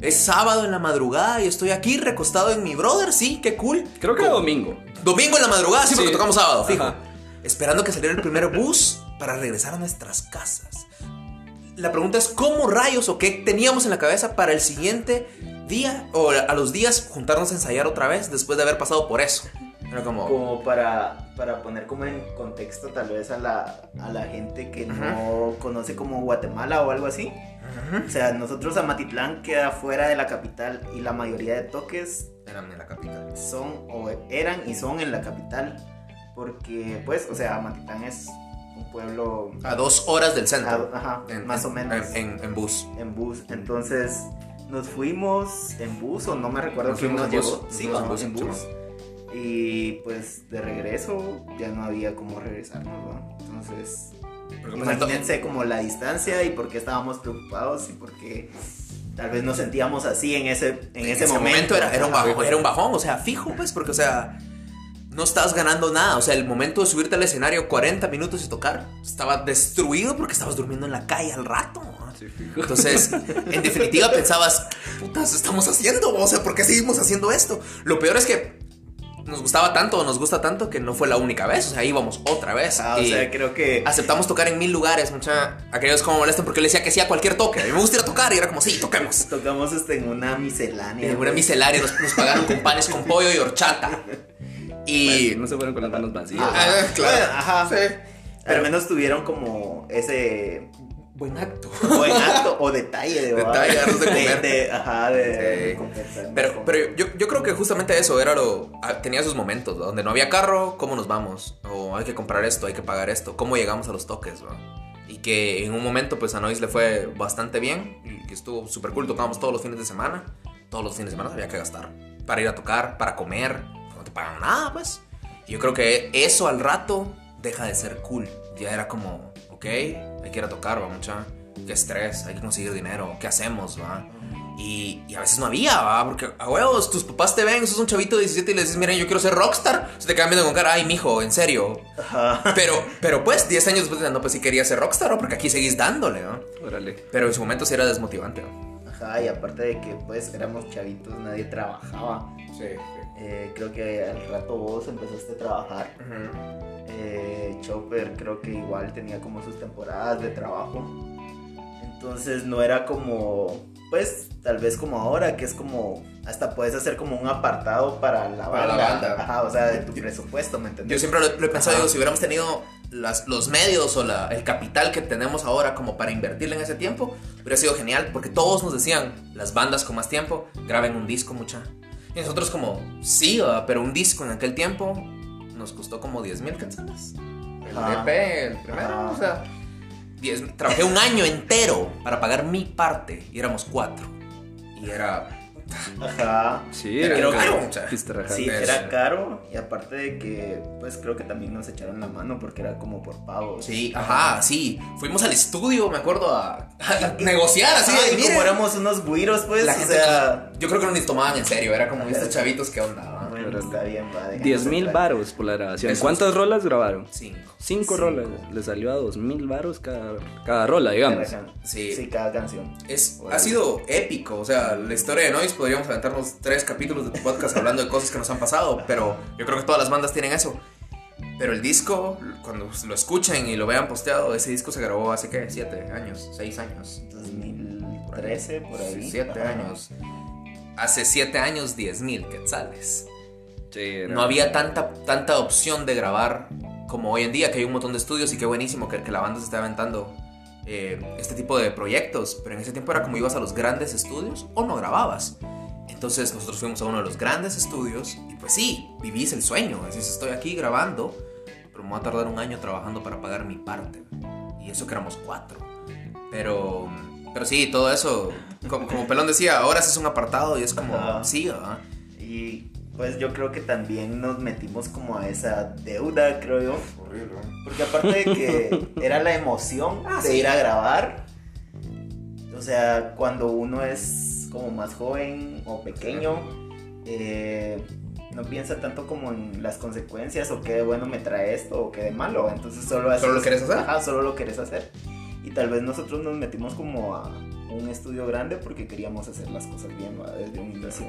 es sábado en la madrugada y estoy aquí recostado en mi brother, sí, qué cool. Creo que era domingo. Domingo en la madrugada, sí, Sí. porque tocamos sábado, fijo. Ajá. Esperando que saliera el primer bus para regresar a nuestras casas. La pregunta es, ¿cómo rayos o qué teníamos en la cabeza para el siguiente día o a los días juntarnos a ensayar otra vez después de haber pasado por eso? Era como... Como para, para poner como en contexto tal vez a la, a la gente que no conoce como Guatemala o algo así. O sea, nosotros a Matitlán queda fuera de la capital y la mayoría de toques Eran en la capital. son o eran y son en la capital. Porque pues, o sea, Matitlán es un pueblo A dos horas del centro. ah, ajá, En- más en- o menos En, en- bus. en bus. Entonces nos fuimos en bus o no me recuerdo Nos quién fuimos nos bus, llevó. nos Sí, en vamos bus, en sí, bus. Y pues de regreso ya no había cómo regresarnos, ¿no? Entonces, pues, imagínense como la distancia y por qué estábamos preocupados y por qué tal vez nos sentíamos así en ese, en ese, momento. era, era, un bajón, era un bajón, o sea, fijo, pues, porque, o sea, no estás ganando nada. O sea, el momento de subirte al escenario 40 minutos y tocar estaba destruido porque estabas durmiendo en la calle al rato. ¿no? Sí, fijo. Entonces, en definitiva pensabas, putas, estamos haciendo, o sea, ¿por qué seguimos haciendo esto? Lo peor es que nos gustaba tanto, nos gusta tanto que no fue la única vez, o sea, íbamos otra vez. Ah, o sea, creo que aceptamos tocar en mil lugares, mucha. Aquellos como molestan porque le decía que sí a cualquier toque. A mí me gusta ir a tocar y era como, sí, toquemos. tocamos este en una miscelánea. En una miscelánea nos, nos pagaron con panes con pollo y horchata. Y. no se fueron con las manos vacías. Ajá, Ah, claro. Bueno, ajá. Sí. Pero al menos tuvieron como ese Buen acto. buen acto o detalle de Detalle, de comer. de- ajá, de, Sí. de. Pero, pero yo, yo creo que justamente eso era lo. ah, Tenía sus momentos, ¿no? donde no había carro, ¿cómo nos vamos? O hay que comprar esto, hay que pagar esto, ¿cómo llegamos a los toques? ¿no? Y que en un momento, pues a Nois le fue bastante bien y que estuvo súper cool. Tocábamos todos los fines de semana. Todos los fines de semana había que gastar para ir a tocar, para comer. No te pagan nada, pues. Y yo creo que eso al rato deja de ser cool. Ya era como, ok, hay que ir a tocar, va mucha. Qué estrés, hay que conseguir dinero, ¿qué hacemos, va? Y, y a veces no había, ¿va? Porque a huevos, tus papás te ven, sos un chavito de 17 y le dices, miren, yo quiero ser rockstar. Se te viendo con cara, ay, mijo, en serio. Ajá. Pero, pero pues, 10 años después, no, pues sí quería ser rockstar, ¿no? Porque aquí seguís dándole, ¿no? Órale. Pero en su momento sí era desmotivante, ¿no? Ajá, y aparte de que pues éramos chavitos, nadie trabajaba. Sí. Eh, creo que al rato vos empezaste a trabajar. Eh, Chopper creo que igual tenía como sus temporadas de trabajo. Entonces no era como, pues tal vez como ahora, que es como, hasta puedes hacer como un apartado para la Para la banda. banda. Ajá, o sea, de tu presupuesto, ¿me entiendes? Yo siempre lo, lo he pensado, digo, si hubiéramos tenido las- los medios o la- el capital que tenemos ahora como para invertirle en ese tiempo, hubiera sido genial, porque todos nos decían, las bandas con más tiempo, graben un disco mucha. Y nosotros como, sí, pero un disco en aquel tiempo nos costó como 10 mil quetzales. El. EP, el primero, o sea, 10 trabajé un año entero para pagar mi parte y éramos cuatro. Y era Ajá. Sí, Era creo caro. Sí, era caro y aparte de que, pues creo que también nos echaron la mano porque era como por pavos. Sí, ajá, sí. Fuimos al estudio, me acuerdo, a, a negociar así. Ay, de, como éramos unos güiros, pues, La o gente sea... yo creo que no nos tomaban en serio, era como estos chavitos que onda. Bueno, está bien, déjanos 10 mil varos por la grabación. Eso ¿Cuántas es- rolas grabaron? Cinco. Cinco Cinco. rolas. Le salió a dos mil varos cada, cada rola, Cada digamos. can- Sí. Sí, cada canción. Es, ha sido épico, o sea, la historia de Noise podríamos aventarnos tres capítulos de tu podcast hablando de cosas que nos han pasado, pero yo creo que todas las bandas tienen eso. Pero el disco, cuando lo escuchen y lo vean posteado, ese disco se grabó hace qué, siete años, seis años, 2013, por ahí. siete Ajá. años. Hace siete años, diez mil quetzales. Sí, No había tanta, tanta opción de grabar como hoy en día, que hay un montón de estudios y qué buenísimo que, que la banda se esté aventando eh, este tipo de proyectos. Pero en ese tiempo era como ibas a los grandes estudios o no grababas. Entonces nosotros fuimos a uno de los grandes estudios y pues sí, vivís el sueño. Decís, estoy aquí grabando, pero me va a tardar un año trabajando para pagar mi parte. Y eso que éramos cuatro. Pero, pero sí, todo eso, como, como Pelón decía, ahora es un apartado y es como, Ajá. sí, ¿verdad? Y pues yo creo que también nos metimos como a esa deuda, creo yo. Horrible. Porque aparte de que era la emoción Ah, de sí. ir a grabar, o sea, cuando uno es como más joven o pequeño, eh, no piensa tanto como en las consecuencias o qué de bueno me trae esto o qué de malo. Entonces solo haces- ¿Solo lo querés hacer? Ajá, solo lo querés hacer. Y tal vez nosotros nos metimos como a un estudio grande porque queríamos hacer las cosas bien ¿va? desde un inicio.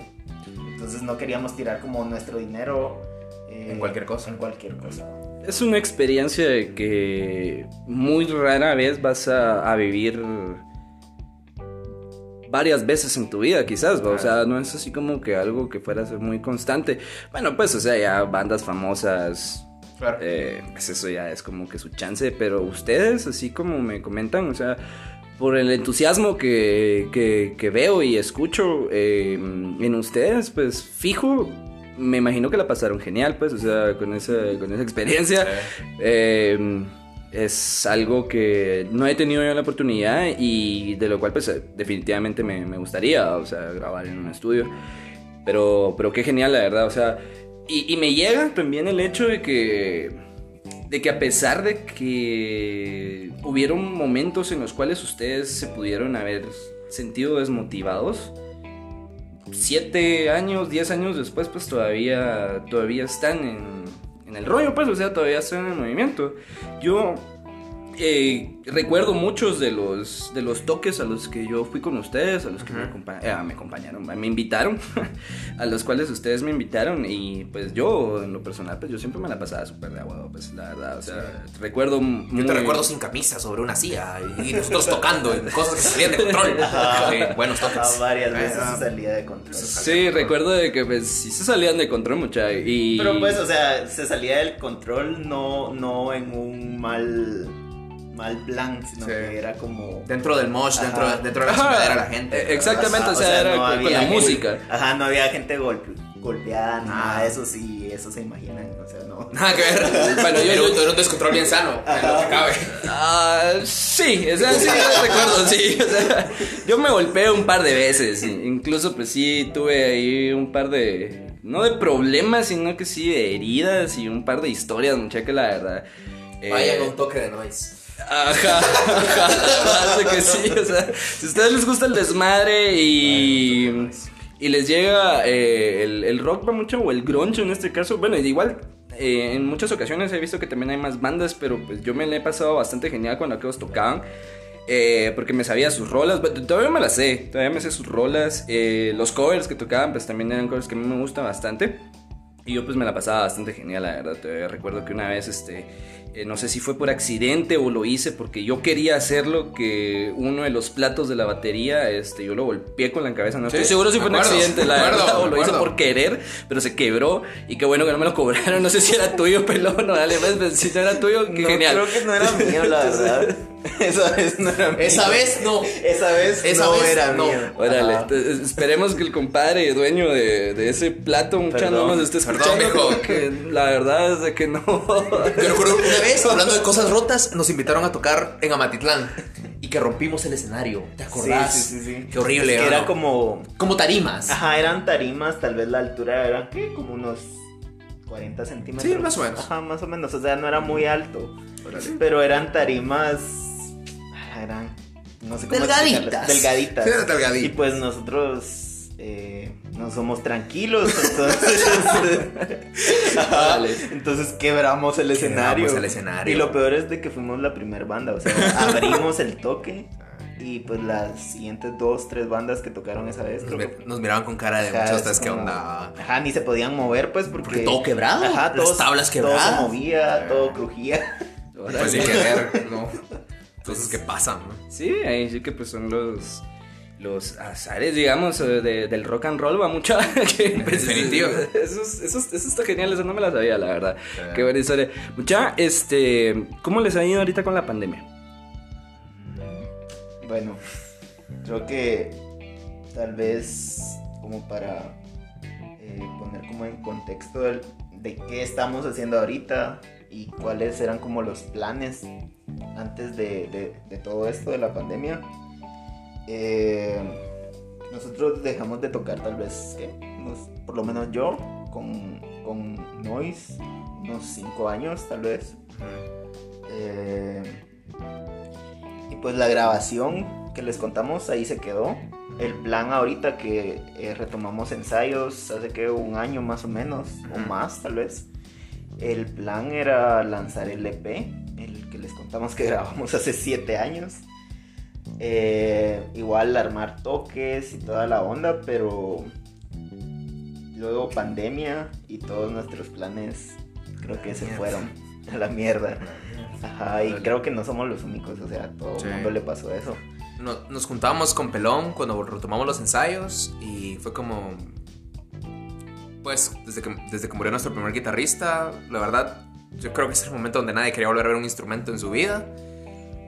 Entonces no queríamos tirar como nuestro dinero eh, En cualquier cosa. En cualquier cosa. Es una experiencia que muy rara vez vas a, a vivir varias veces en tu vida, quizás, ¿va? o sea, no es así como que algo que fuera a ser muy constante. Bueno, pues, o sea, ya bandas famosas, Claro. eh, pues eso ya es como que su chance, pero ustedes, así como me comentan, o sea, por el entusiasmo que, que- que veo y escucho eh, en ustedes, pues fijo, me imagino que la pasaron genial, pues, o sea, con esa, con esa experiencia. Eh, es algo que no he tenido yo la oportunidad y de lo cual pues definitivamente me, me gustaría, o sea, grabar en un estudio. Pero, pero qué genial, la verdad, o sea, y, me llega también el hecho de que, de que a pesar de que hubieron momentos en los cuales ustedes se pudieron haber sentido desmotivados, siete años, diez años después, pues todavía, todavía están en, en el rollo, pues, o sea, todavía están en el movimiento. Yo eh, recuerdo muchos de los, de los toques a los que yo fui con ustedes, a los que me, Ujú. acompa- eh, me acompañaron, me invitaron, a los cuales ustedes me invitaron y pues yo, en lo personal, pues yo siempre me la pasaba súper de agua, pues la verdad, o sea, recuerdo Yo te recuerdo sin camisa sobre una silla y nosotros tocando en cosas que salían de control. Sí, buenos toques. varias veces Ajá. se salía de control. Sí, recuerdo de que pues sí se salían de control mucha y... Pero pues, o sea, se salía del control no, no en un mal, mal plan, sino Sí. que era como... Dentro del mosh, dentro, Ajá. dentro de la Ajá. chingadera la gente. Eh, exactamente. Ajá, o sea, era con- con había la música. Ajá, no había gente golpe, golpeada ni Ah. nada, eso sí, eso se imaginan, o sea, no. Nada que ver. Bueno, yo- era, yo- un- era un descontrol bien sano, en lo que cabe. Ah, sí, o sea, sí, yo recuerdo, sí. O sea, yo me golpeé un par de veces. Incluso, pues sí, tuve ahí un par de. No de problemas, sino que sí de heridas y un par de historias, muchacha, que la verdad. eh, Vaya con un toque de noise. Ajá, ajá, verdad que sí, o sea, si a ustedes les gusta el desmadre y, y les llega eh, el, el rock va mucho o el grunge en este caso, bueno, igual eh, en muchas ocasiones he visto que también hay más bandas, pero pues yo me la he pasado bastante genial con aquellos tocaban. eh, porque me sabía sus rolas, todavía me las sé, todavía me sé sus rolas. los covers que tocaban, pues también eran covers que a mí me gustan bastante. Y yo pues me la pasaba bastante genial, la verdad. Recuerdo que una vez, este, eh, no sé si fue por accidente o lo hice porque yo quería hacerlo, que uno de los platos de la batería, este, yo lo golpeé con la cabeza. No Sí, estoy seguro si fue un accidente, la acuerdo, verdad, o lo hice por querer, pero se quebró. Y qué bueno que no me lo cobraron. No sé si era tuyo, pelón, o dale, pues, pues, si no era tuyo, qué No, genial. Creo que no era mío, la verdad. Esa vez no era mío. Esa vez no. Esa vez Esa no vez era no. mío. Órale, esperemos que el compadre dueño de, de ese plato, mucha Perdón, no nos esté perdón, escuchando. porque la verdad es de que no. Yo recuerdo una vez, hablando de cosas rotas, nos invitaron a tocar en Amatitlán. y que rompimos el escenario. ¿Te acordás? Sí, sí, sí, sí. Qué horrible. Es que ¿o era como. Como tarimas. Ajá, eran tarimas, tal vez la altura era, ¿qué? Como unos 40 centímetros. Sí, más o menos. Ajá, más o menos. O sea, no era muy alto. Pero eran tarimas. Eran. No sé cómo Delgaditas. Delgaditas. Sí, era delgadito. Y pues nosotros. eh, no somos tranquilos, entonces. Entonces quebramos el escenario. el escenario. Y lo peor es de que fuimos la primera banda. O sea, abrimos el toque. Y pues las siguientes dos, tres bandas que tocaron esa vez. Nos, creo que nos miraban con cara de Ajá, ustedes que como- onda. Ajá, ni se podían mover, pues, porque. Porque todo quebrado. Ajá, las todos- tablas Todo quebradas. se movía, todo crujía. Pues sin querer, ¿no? Cosas que pasan, ¿no? Sí, ahí sí que pues son los los azares, digamos, de- del rock and roll, va mucho. que, pues, Definitivo. Eso, es- eso, es- eso está genial, eso no me la sabía, la verdad. Qué buena historia. Mucha, este, ¿cómo les ha ido ahorita con la pandemia? Bueno, creo que tal vez como para eh, poner como en contexto el- de qué estamos haciendo ahorita y cuáles eran como los planes antes de, de- de todo esto de la pandemia. Eh, nosotros dejamos de tocar tal vez, ¿qué? Unos- por lo menos yo, con, con Noise, unos 5 años tal vez. Eh, y pues la grabación que les contamos ahí se quedó. El plan ahorita que eh, retomamos ensayos hace que un año más o menos, o más tal vez. El plan era lanzar el EP, el que les contamos que grabamos hace 7 años. Eh, igual armar toques y toda la onda, pero luego pandemia y todos nuestros planes creo que se Mierda. fueron a la mierda. Ajá, y creo que no somos los únicos, o sea, a todo Sí. el mundo le pasó eso. No- nos juntábamos con Pelón cuando retomamos los ensayos y fue como. Pues desde que, desde que murió nuestro primer guitarrista, la verdad, yo creo que ese era el momento donde nadie quería volver a ver un instrumento en su vida.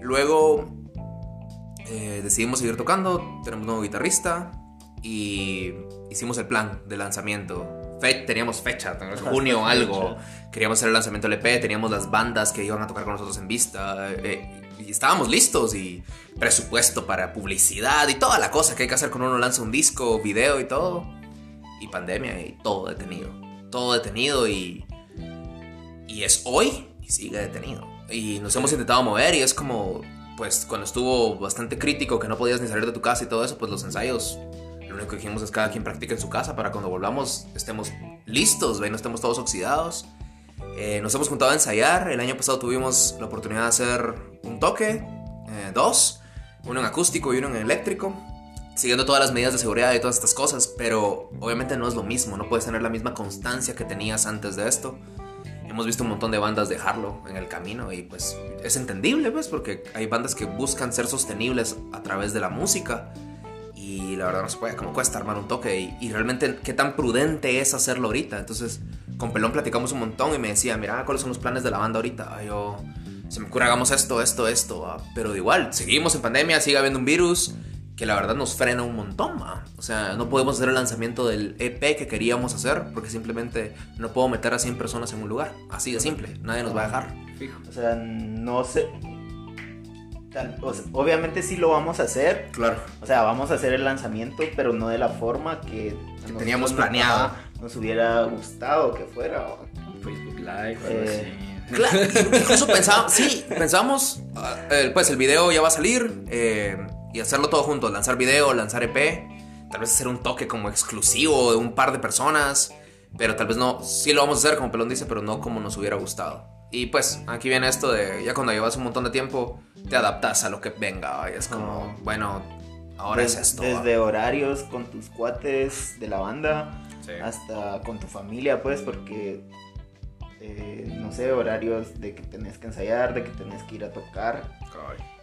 Luego eh, decidimos seguir tocando, tenemos un nuevo guitarrista y hicimos el plan de lanzamiento. Fe- teníamos fecha, teníamos junio o algo. Queríamos hacer el lanzamiento del EP, teníamos las bandas que iban a tocar con nosotros en vista. eh, y estábamos listos y presupuesto para publicidad y toda la cosa que hay que hacer cuando uno lanza un disco, video y todo. Y pandemia y todo detenido. Todo detenido y. Y es hoy y sigue detenido. Y nos hemos intentado mover y es como. Pues cuando estuvo bastante crítico que no podías ni salir de tu casa y todo eso, pues los ensayos. Lo único que dijimos es cada quien practica en su casa para cuando volvamos estemos listos, ¿ve? no estemos todos oxidados. Eh, nos hemos juntado a ensayar. El año pasado tuvimos la oportunidad de hacer un toque, eh, dos, uno en acústico y uno en eléctrico, siguiendo todas las medidas de seguridad y todas estas cosas, pero obviamente no es lo mismo, no puedes tener la misma constancia que tenías antes de esto. Hemos visto un montón de bandas dejarlo en el camino y pues es entendible, pues, porque hay bandas que buscan ser sostenibles a través de la música y la verdad no se puede, como cuesta armar un toque y, y realmente qué tan prudente es hacerlo ahorita. Entonces, con Pelón platicamos un montón y me decía, mira, ¿cuáles son los planes de la banda ahorita? Ah, yo, se me ocurre, hagamos esto, esto, esto, ah, pero igual, seguimos en pandemia, sigue habiendo un virus que la verdad nos frena un montón, ma. O sea, no podemos hacer el lanzamiento del EP que queríamos hacer porque simplemente no puedo meter a 100 personas en un lugar. Así de simple, nadie nos va a dejar. Fijo. O sea, no sé. tal- o sea, obviamente sí lo vamos a hacer. Claro. O sea, vamos a hacer el lanzamiento, pero no de la forma que, nosotros teníamos planeado. Nos hubiera gustado que fuera. Facebook Live, Eh, así. Claro, incluso pensábamos, sí, pensamos, ah, eh, pues el video ya va a salir eh, y hacerlo todo juntos, lanzar video, lanzar EP, tal vez hacer un toque como exclusivo de un par de personas, pero tal vez no, sí lo vamos a hacer como Pelón dice, pero no como nos hubiera gustado. Y pues aquí viene esto de, ya cuando llevas un montón de tiempo, te adaptas a lo que venga, y es como, bueno, ahora des- es esto. ¿va? Desde horarios con tus cuates de la banda Sí. hasta con tu familia, pues, porque. eh, no sé, horarios de que tenés que ensayar, de que tenés que ir a tocar.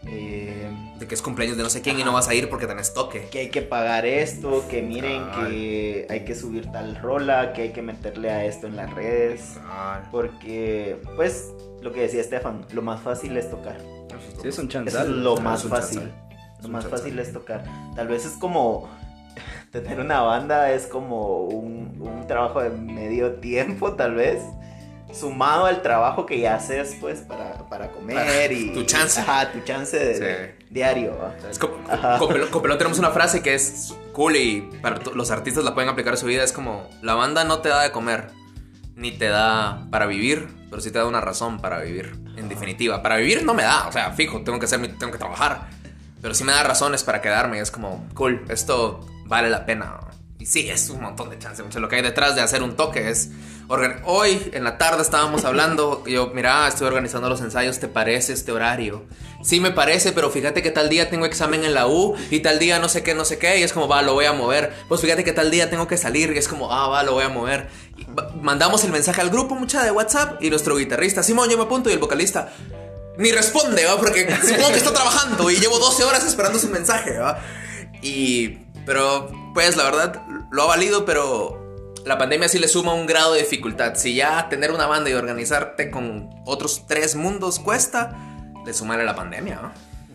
Eh, De que es cumpleaños de no sé quién y no vas a ir porque tenés toque. que hay que pagar esto, que miren que hay que subir tal rola, que hay que meterle a esto en las redes. Porque, pues, lo que decía Estefan, lo más fácil es tocar. Sí, es un Eso chanzal. es lo Ah, más es fácil. chanzal. Lo más chanzal. fácil es tocar. Tal vez es como tener una banda, es como un, un trabajo de medio tiempo, tal vez. Sumado al trabajo que ya haces, pues, para, para comer y... tu chance. Ajá, tu chance de, Sí. de- diario. Es como, con, Pelón, con Pelón tenemos una frase que es cool y para los artistas la pueden aplicar a su vida. Es como, la banda no te da de comer, ni te da para vivir, pero sí te da una razón para vivir, en definitiva. Para vivir no me da, o sea, fijo, tengo que hacer, tengo que trabajar. Pero sí me da razones para quedarme y es como, cool, esto vale la pena. Y sí, es un montón de chance. Mucho lo que hay detrás de hacer un toque es... Hoy en la tarde estábamos hablando, yo, mira, estoy organizando los ensayos, ¿te parece este horario? Sí me parece, pero fíjate que tal día tengo examen en la U y tal día no sé qué, no sé qué, y es como, va, lo voy a mover. Pues fíjate que tal día tengo que salir y es como, ah, va, lo voy a mover. Y mandamos el mensaje al grupo, mucha de WhatsApp, y nuestro guitarrista, Simón, yo me apunto, y el vocalista, ni responde, ¿va? Porque supongo que está trabajando y llevo 12 horas esperando su mensaje, ¿va? Y. Pero, pues, la verdad, lo ha valido, pero la pandemia sí le suma un grado de dificultad. Si ya tener una banda y organizarte con otros tres mundos cuesta, le sumaré la pandemia, ¿va?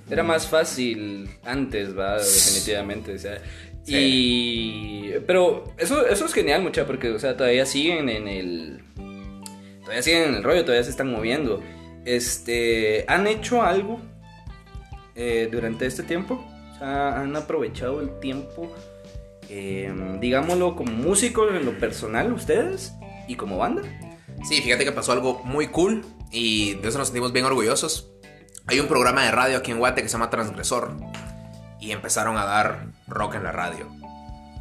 Era más fácil antes, va, definitivamente. O sea, y. Pero eso, eso es genial, mucha, porque, o sea, todavía siguen en el. Todavía siguen en el rollo, todavía se están moviendo. Este. ¿Han hecho algo eh, durante este tiempo? O sea, ¿han aprovechado el tiempo, eh, digámoslo, como músicos en lo personal, ustedes? ¿Y como banda? Sí, fíjate que pasó algo muy cool y de eso nos sentimos bien orgullosos. Hay un programa de radio aquí en Guate que se llama Transgresor y empezaron a dar rock en la radio,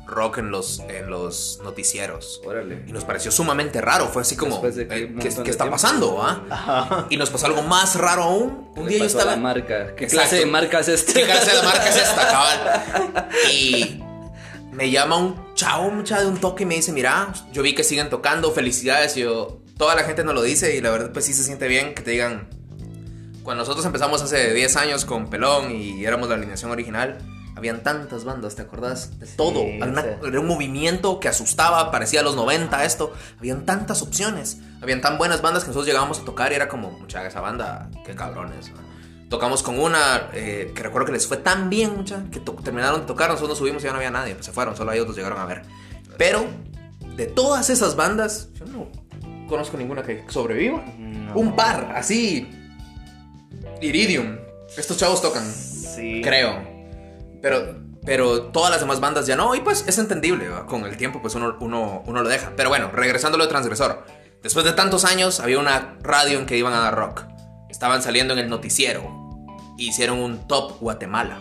rock en los, en los noticieros. Órale. Y nos pareció sumamente raro, fue así como, de que eh, ¿qué, qué está pasando? ah? Y nos pasó algo más raro aún. Un día yo estaba... la marca. ¿Qué Exacto. clase de marca es este? ¿Qué clase de marca es esta, cabal? Y me llama un chavo, mucha de un toque y me dice, mira, yo vi que siguen tocando, felicidades. Y yo, toda la gente nos lo dice y la verdad pues sí se siente bien que te digan, cuando nosotros empezamos hace 10 años con Pelón y éramos la alineación original, habían tantas bandas, ¿te acordás? De todo. Era, una- sí. era un movimiento que asustaba, parecía a los 90 esto. Habían tantas opciones. Habían tan buenas bandas que nosotros llegábamos a tocar y era como, mucha esa banda, qué cabrones. ¿no? Tocamos con una eh, que recuerdo que les fue tan bien, mucha, que terminaron de tocar, nosotros nos subimos y ya no había nadie, pues se fueron, solo ellos los llegaron a ver. Pero de todas esas bandas, yo no conozco ninguna que sobreviva. No. Un par, así. Iridium. Estos chavos tocan, Sí. creo. Pero, pero todas las demás bandas ya no. Y pues es entendible, ¿va? con el tiempo pues uno, uno, uno lo deja. Pero bueno, regresando a lo de Transgresor. Después de tantos años había una radio en que iban a dar rock. Estaban saliendo en el noticiero. Hicieron un top Guatemala.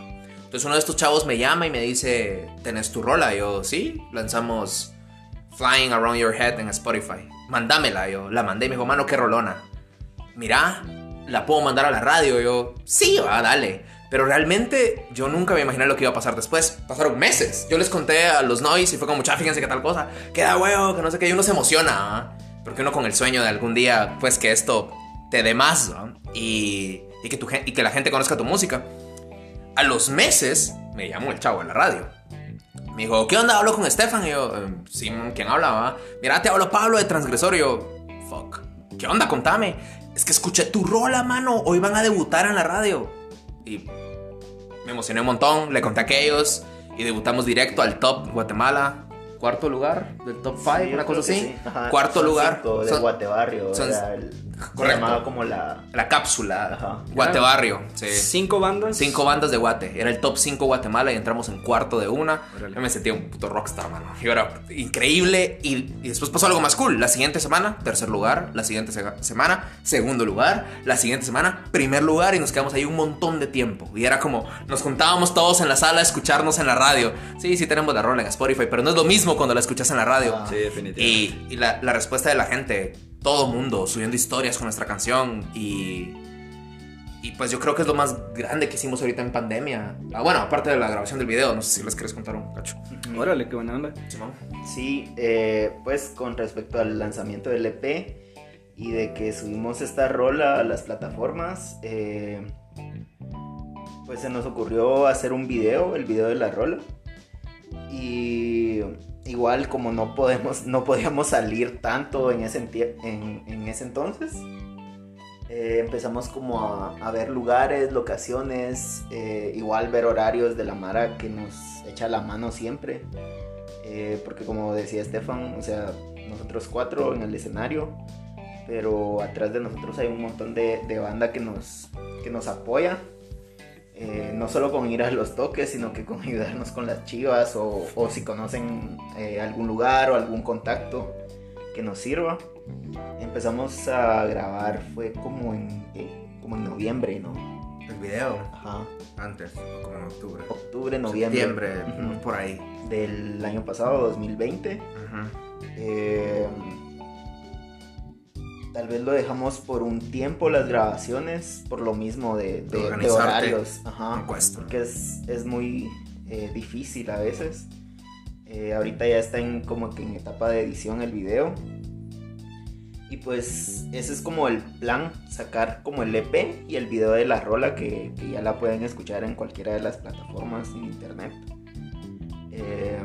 Entonces uno de estos chavos me llama y me dice, ¿tenés tu rola? Yo, sí, lanzamos Flying Around Your Head en Spotify. Mándamela. Yo la mandé y me dijo, mano, qué rolona. Mira, la puedo mandar a la radio. Yo, sí, va, dale. Pero realmente yo nunca me imaginé lo que iba a pasar después. Pasaron meses. Yo les conté a los noise y fue como, mucha, fíjense qué tal cosa. Queda huevo, que no sé qué. Y uno se emociona, ¿ah? Porque uno con el sueño de algún día, pues que esto te dé más, ¿no? Y, y, que tu, y que la gente conozca tu música. A los meses me llamó el chavo en la radio. Me dijo, ¿qué onda? Hablo con Estefan. Y yo, "Eh, sí, ¿quién hablaba? Mira, te hablo Pablo de Transgresor. Y yo, fuck. ¿Qué onda? Contame. Es que escuché tu rola, mano. Hoy van a debutar en la radio. Y me emocioné un montón. Le conté a aquellos. Y debutamos directo al top Guatemala. Cuarto lugar del top 5, Sí, una cosa así. sí. Cuarto lugar. de Son- Guatebarrio. son- el, Correcto. Se llamaba como la. La cápsula. Ajá. Guatebarrio. Sí. Cinco bandas. Cinco bandas de Guate. Era el top 5 Guatemala y entramos en cuarto de una. Yo me sentía un puto rockstar, mano. Y era increíble. Y, y después pasó algo más cool. La siguiente semana, tercer lugar. La siguiente se- semana, segundo lugar. La siguiente semana, primer lugar. Y nos quedamos ahí un montón de tiempo. Y era como, nos juntábamos todos en la sala a escucharnos en la radio. Sí, sí tenemos la rola en Spotify, pero no es lo mismo cuando la escuchas en la radio. Ah. Sí, definitivamente. Y, y la, la respuesta de la gente, todo mundo subiendo historias con nuestra canción y... Y pues yo creo que es lo más grande que hicimos ahorita en pandemia. Ah, bueno, aparte de la grabación del video, no sé si les quieres contar un cacho. Órale, qué buena onda. Sí, eh, pues con respecto al lanzamiento del EP y de que subimos esta rola a las plataformas, eh, pues se nos ocurrió hacer un video, el video de la rola. Y igual como no podemos, no podíamos salir tanto en ese, en, ese entonces, eh, empezamos como a, a ver lugares, locaciones, eh, igual ver horarios de la Mara que nos echa la mano siempre. Eh, porque como decía Estefan, o sea, nosotros cuatro en el escenario, pero atrás de nosotros hay un montón de, de banda que nos, que nos apoya. Eh, no solo con ir a los toques, sino que con ayudarnos con las chivas o, o si conocen eh, algún lugar o algún contacto que nos sirva. Empezamos a grabar, fue como en, eh, como en noviembre, ¿no? El video, Ajá. antes, como en octubre. Octubre, noviembre. Septiembre, por ahí. Del año pasado, 2020. Ujú. Eh, tal vez lo dejamos por un tiempo las grabaciones, por lo mismo de, de- de Organizarte. horarios. Ajá. Porque es, es muy eh, difícil a veces. Eh, ahorita ya está en como que en etapa de edición el video. Y pues ese es como el plan, sacar como el EP y el video de la rola que, que ya la pueden escuchar en cualquiera de las plataformas en internet. Eh,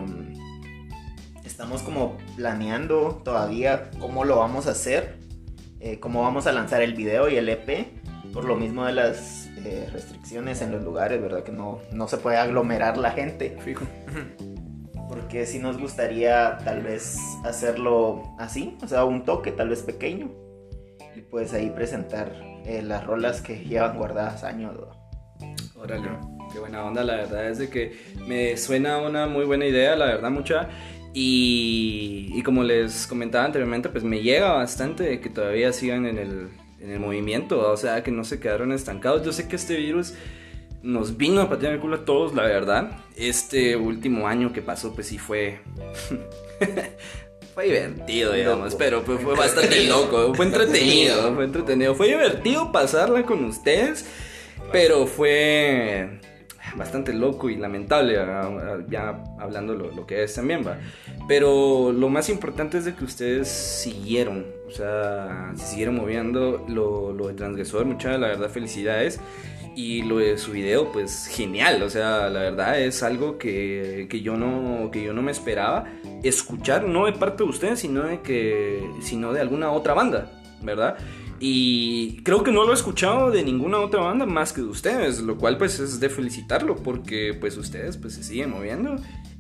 estamos como planeando todavía cómo lo vamos a hacer, eh, cómo vamos a lanzar el video y el EP, por lo mismo de las eh, restricciones en los lugares, ¿verdad? Que no, no se puede aglomerar la gente. Fijo. Porque sí nos gustaría tal vez hacerlo así, o sea, un toque tal vez pequeño. Y pues ahí presentar eh, las rolas que llevan guardadas años. Órale, qué buena onda, la verdad es de que me suena una muy buena idea, la verdad, mucha. Y, y como les comentaba anteriormente, pues me llega bastante de que todavía sigan en el, en el movimiento, o sea, que no se quedaron estancados. Yo sé que este virus nos vino a patear el culo a todos, la verdad. Este último año que pasó, pues sí fue... fue divertido, digamos, Loco. pero pues, fue bastante loco, fue entretenido, fue entretenido. Fue divertido pasarla con ustedes, pero fue bastante loco y lamentable, ah, ya hablando lo, que es también, va. Pero lo más importante es de que ustedes siguieron, o sea, se siguieron moviendo lo, lo de transgresor, muchas, la verdad, felicidades. Y lo de su video, pues genial, o sea, la verdad es algo que, que yo, no, que yo no me esperaba escuchar, no de parte de ustedes, sino de, que, sino de alguna otra banda, ¿verdad? Y creo que no lo he escuchado de ninguna otra banda más que de ustedes, lo cual pues es de felicitarlo porque pues ustedes pues se siguen moviendo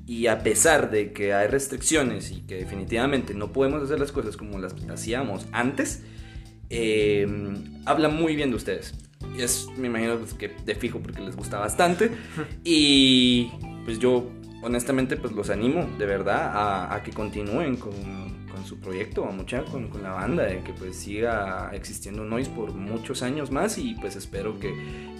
y a pesar de que hay restricciones y que definitivamente no podemos hacer las cosas como las hacíamos antes, eh, habla muy bien de ustedes. Y es, me imagino pues, que de fijo porque les gusta bastante. Y pues yo honestamente pues los animo de verdad a, a que continúen con, su proyecto, mucha con, con la banda, de que pues siga existiendo Noise por muchos años más y pues espero que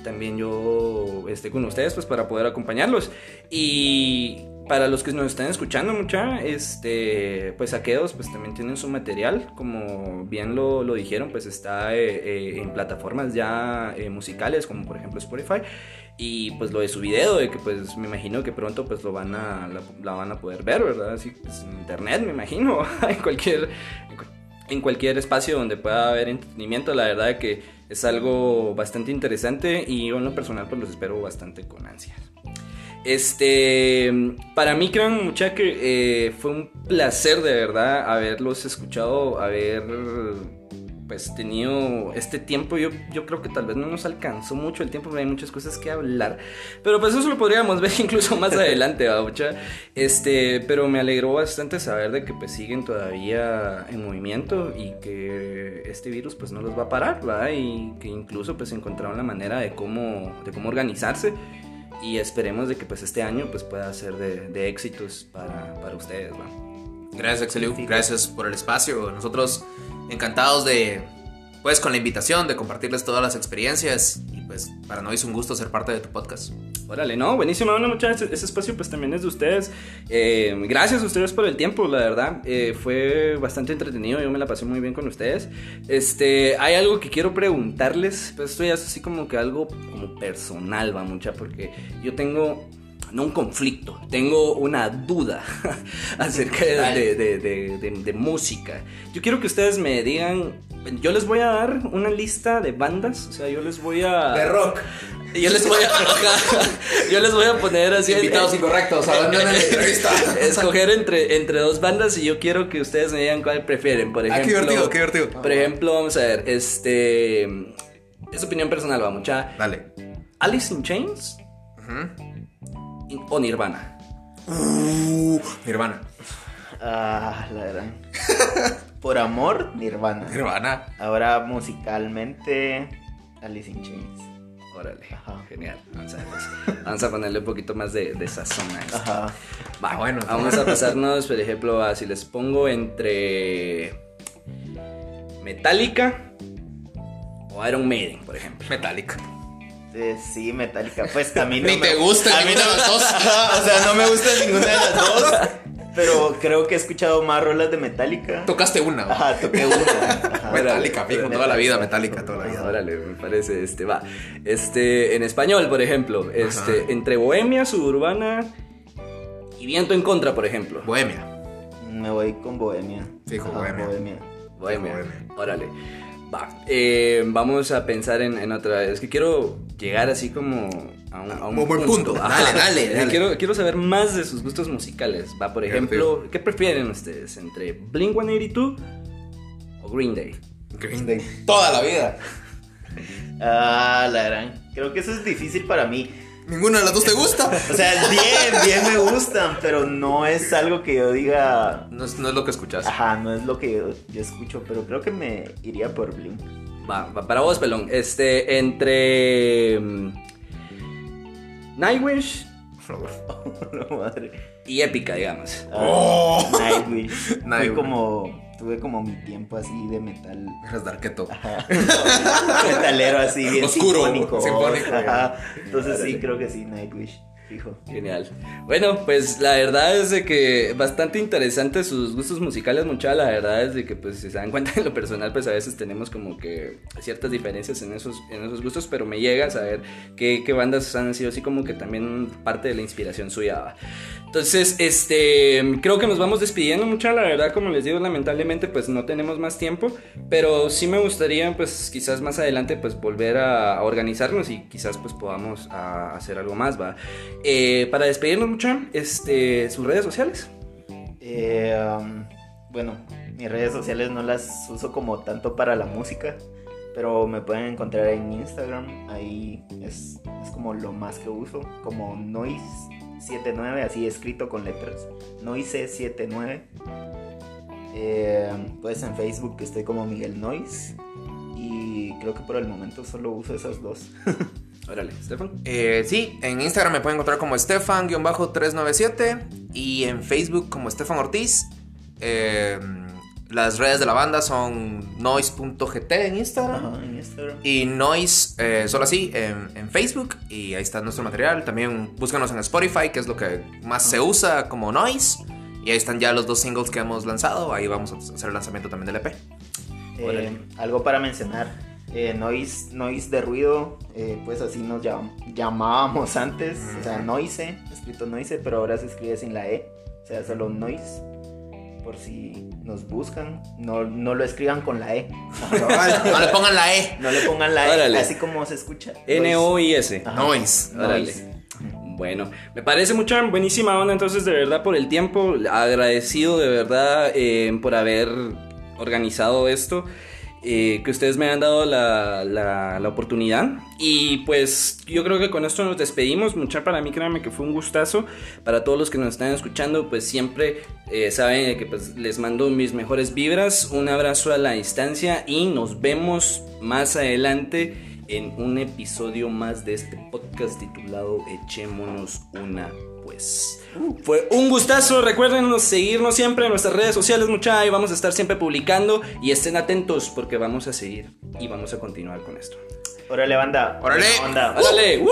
también yo esté con ustedes pues para poder acompañarlos. Y para los que nos están escuchando mucha, este, pues Aqueos pues también tienen su material, como bien lo, lo dijeron, pues está eh, eh, en plataformas ya eh, musicales, como por ejemplo Spotify. Y pues lo de su video, de que pues me imagino que pronto pues lo van a, la, van a poder ver, ¿verdad? Así pues en internet, me imagino, en cualquier, en cualquier espacio donde pueda haber entretenimiento, la verdad que es algo bastante interesante y yo en lo personal pues los espero bastante con ansias. Este, para mí, crean mucha que eh, fue un placer de verdad haberlos escuchado, haber pues tenido este tiempo. Yo, yo creo que tal vez no nos alcanzó mucho el tiempo, porque hay muchas cosas que hablar. Pero pues eso lo podríamos ver incluso más adelante, ¿va, mucha? Este, pero me alegró bastante saber de que pues siguen todavía en movimiento y que este virus pues no los va a parar, ¿va? Y que incluso pues encontraron la manera de cómo, de cómo organizarse y esperemos de que pues este año pues pueda ser de, de éxitos para, para ustedes, ¿va? Gracias, Axeliu. Gracias por el espacio. Nosotros encantados de, pues, con la invitación de compartirles todas las experiencias. Y pues, para nosotros es un gusto ser parte de tu podcast. Órale, no, buenísimo, bueno, muchachos, ese espacio pues también es de ustedes. Eh, gracias a ustedes por el tiempo, la verdad, eh, fue bastante entretenido, yo me la pasé muy bien con ustedes. Este, hay algo que quiero preguntarles, pues esto ya es así como que algo como personal, va mucha, porque yo tengo no un conflicto, tengo una duda acerca de, de, de, de, música. Yo quiero que ustedes me digan, yo les voy a dar una lista de bandas, o sea, yo les voy a... De rock. Yo les voy a, yo les voy a poner así Invitados incorrectos, en la entrevista. Escoger entre, entre dos bandas y yo quiero que ustedes me digan cuál prefieren. Por ejemplo, Ah, qué divertido, qué divertido. Por ejemplo, vamos a ver, este es opinión personal, va mucha. Dale. Alice in Chains Ujú. O Nirvana. Uh, mi hermana. Ah, la verdad. Por amor, Nirvana. Nirvana. Ahora musicalmente, Alice in Chains. Órale, Ajá. genial. Vamos a, vamos a ponerle un poquito más de, de sazón a esto. Ajá. Va, Ah, bueno. Vamos a pasarnos, por ejemplo, a si les pongo entre Metallica o Iron Maiden, por ejemplo. Metallica. Eh, sí, Metallica. Pues a mí no Ni me te gusta a mí no- de las dos. O sea, no me gusta ninguna de las dos. Pero creo que he escuchado más rolas de Metallica. Tocaste una. ¿va? Ajá, toqué una. Ajá. Metallica, fijo, toda la vida, Metallica, toda la vida. Órale, me parece, este, va. Este, en español, por ejemplo, este, entre Bohemia, Suburbana y Viento en Contra, por ejemplo. Bohemia. Me voy con Bohemia. Fijo, Ajá, Bohemia. Bohemia. Bohemia. Órale. Va. eh, vamos a pensar en, en otra. Es que quiero llegar así como a un, a un Un buen punto. Dale, dale, dale. Quiero, quiero saber más de sus gustos musicales. Va, por ejemplo, ¿qué prefieren ustedes? ¿Entre Blink 182 o Green Day? Green Day. Toda la vida. Ah, la gran. Creo que eso es difícil para mí. ¿Ninguna de las dos te gusta? O sea, bien, bien me gustan, pero no es algo que yo diga. No es, no es lo que escuchas. Ajá, no es lo que yo, yo escucho, pero creo que me iría por Blink. Va, va, para vos, pelón. Este, entre mm, Nightwish madre. y Épica, digamos. Oh. Nightwish. Fue como. Tuve como mi tiempo así de metal. Eres Darketo. Metalero así, bien Oscuro, sinfónico. sinfónico. Ajá. Entonces sí, creo que sí, Nightwish. Fijo. Genial. Bueno, pues la verdad es de que bastante interesante sus gustos musicales, mucha. La verdad es de que, pues, si se dan cuenta en lo personal, pues a veces tenemos como que ciertas diferencias en esos, en esos gustos, pero me llega a saber qué, qué bandas han sido así como que también parte de la inspiración suya. Entonces, este, creo que nos vamos despidiendo mucha. La verdad, como les digo, lamentablemente, pues no tenemos más tiempo, pero sí me gustaría, pues, quizás más adelante, pues, volver a, organizarnos y quizás, pues, podamos hacer algo más, ¿va? Eh, para despedirnos mucho, este, sus redes sociales. Eh, um, bueno, mis redes sociales no las uso como tanto para la música, pero me pueden encontrar en Instagram. Ahí es, como lo más que uso, como Noise79, así escrito con letras. Noise79. Eh, pues en Facebook estoy como Miguel Noise. Y creo que por el momento solo uso esas dos. Órale, Stefan. Eh, sí, en Instagram me pueden encontrar como Stefan-397 y en Facebook como Stefan Ortiz. Eh, las redes de la banda son noise.gt en Instagram. Ajá, en Instagram. Y Noise, eh, solo así, en, en Facebook. Y ahí está nuestro material. También búscanos en Spotify, que es lo que más se usa como Noise. Y ahí están ya los dos singles que hemos lanzado. Ahí vamos a hacer el lanzamiento también del EP. Eh, algo para mencionar. Eh, noise, noise de ruido, eh, pues así nos llam- llamábamos antes. O sea, noise, escrito noise, pero ahora se escribe sin la E. O sea, solo noise. Por si nos buscan, no, no lo escriban con la E. No le pongan la E. No le pongan la E, así como se escucha. N-O-I-S. Noise. Noise. Bueno, me parece mucha buenísima onda entonces de verdad por el tiempo, agradecido de verdad eh, por haber organizado esto, eh, que ustedes me han dado la, la- oportunidad. Y pues yo creo que con esto nos despedimos, mucha para mí créanme que fue un gustazo, para todos los que nos están escuchando pues siempre eh, saben que pues les mando mis mejores vibras, un abrazo a la distancia y nos vemos más adelante en un episodio más de este podcast titulado Echémonos una pues. Fue un gustazo, recuerden seguirnos siempre en nuestras redes sociales, mucha, y vamos a estar siempre publicando y estén atentos porque vamos a seguir y vamos a continuar con esto. Órale, banda. Órale. ¡Órale! ¡Woo!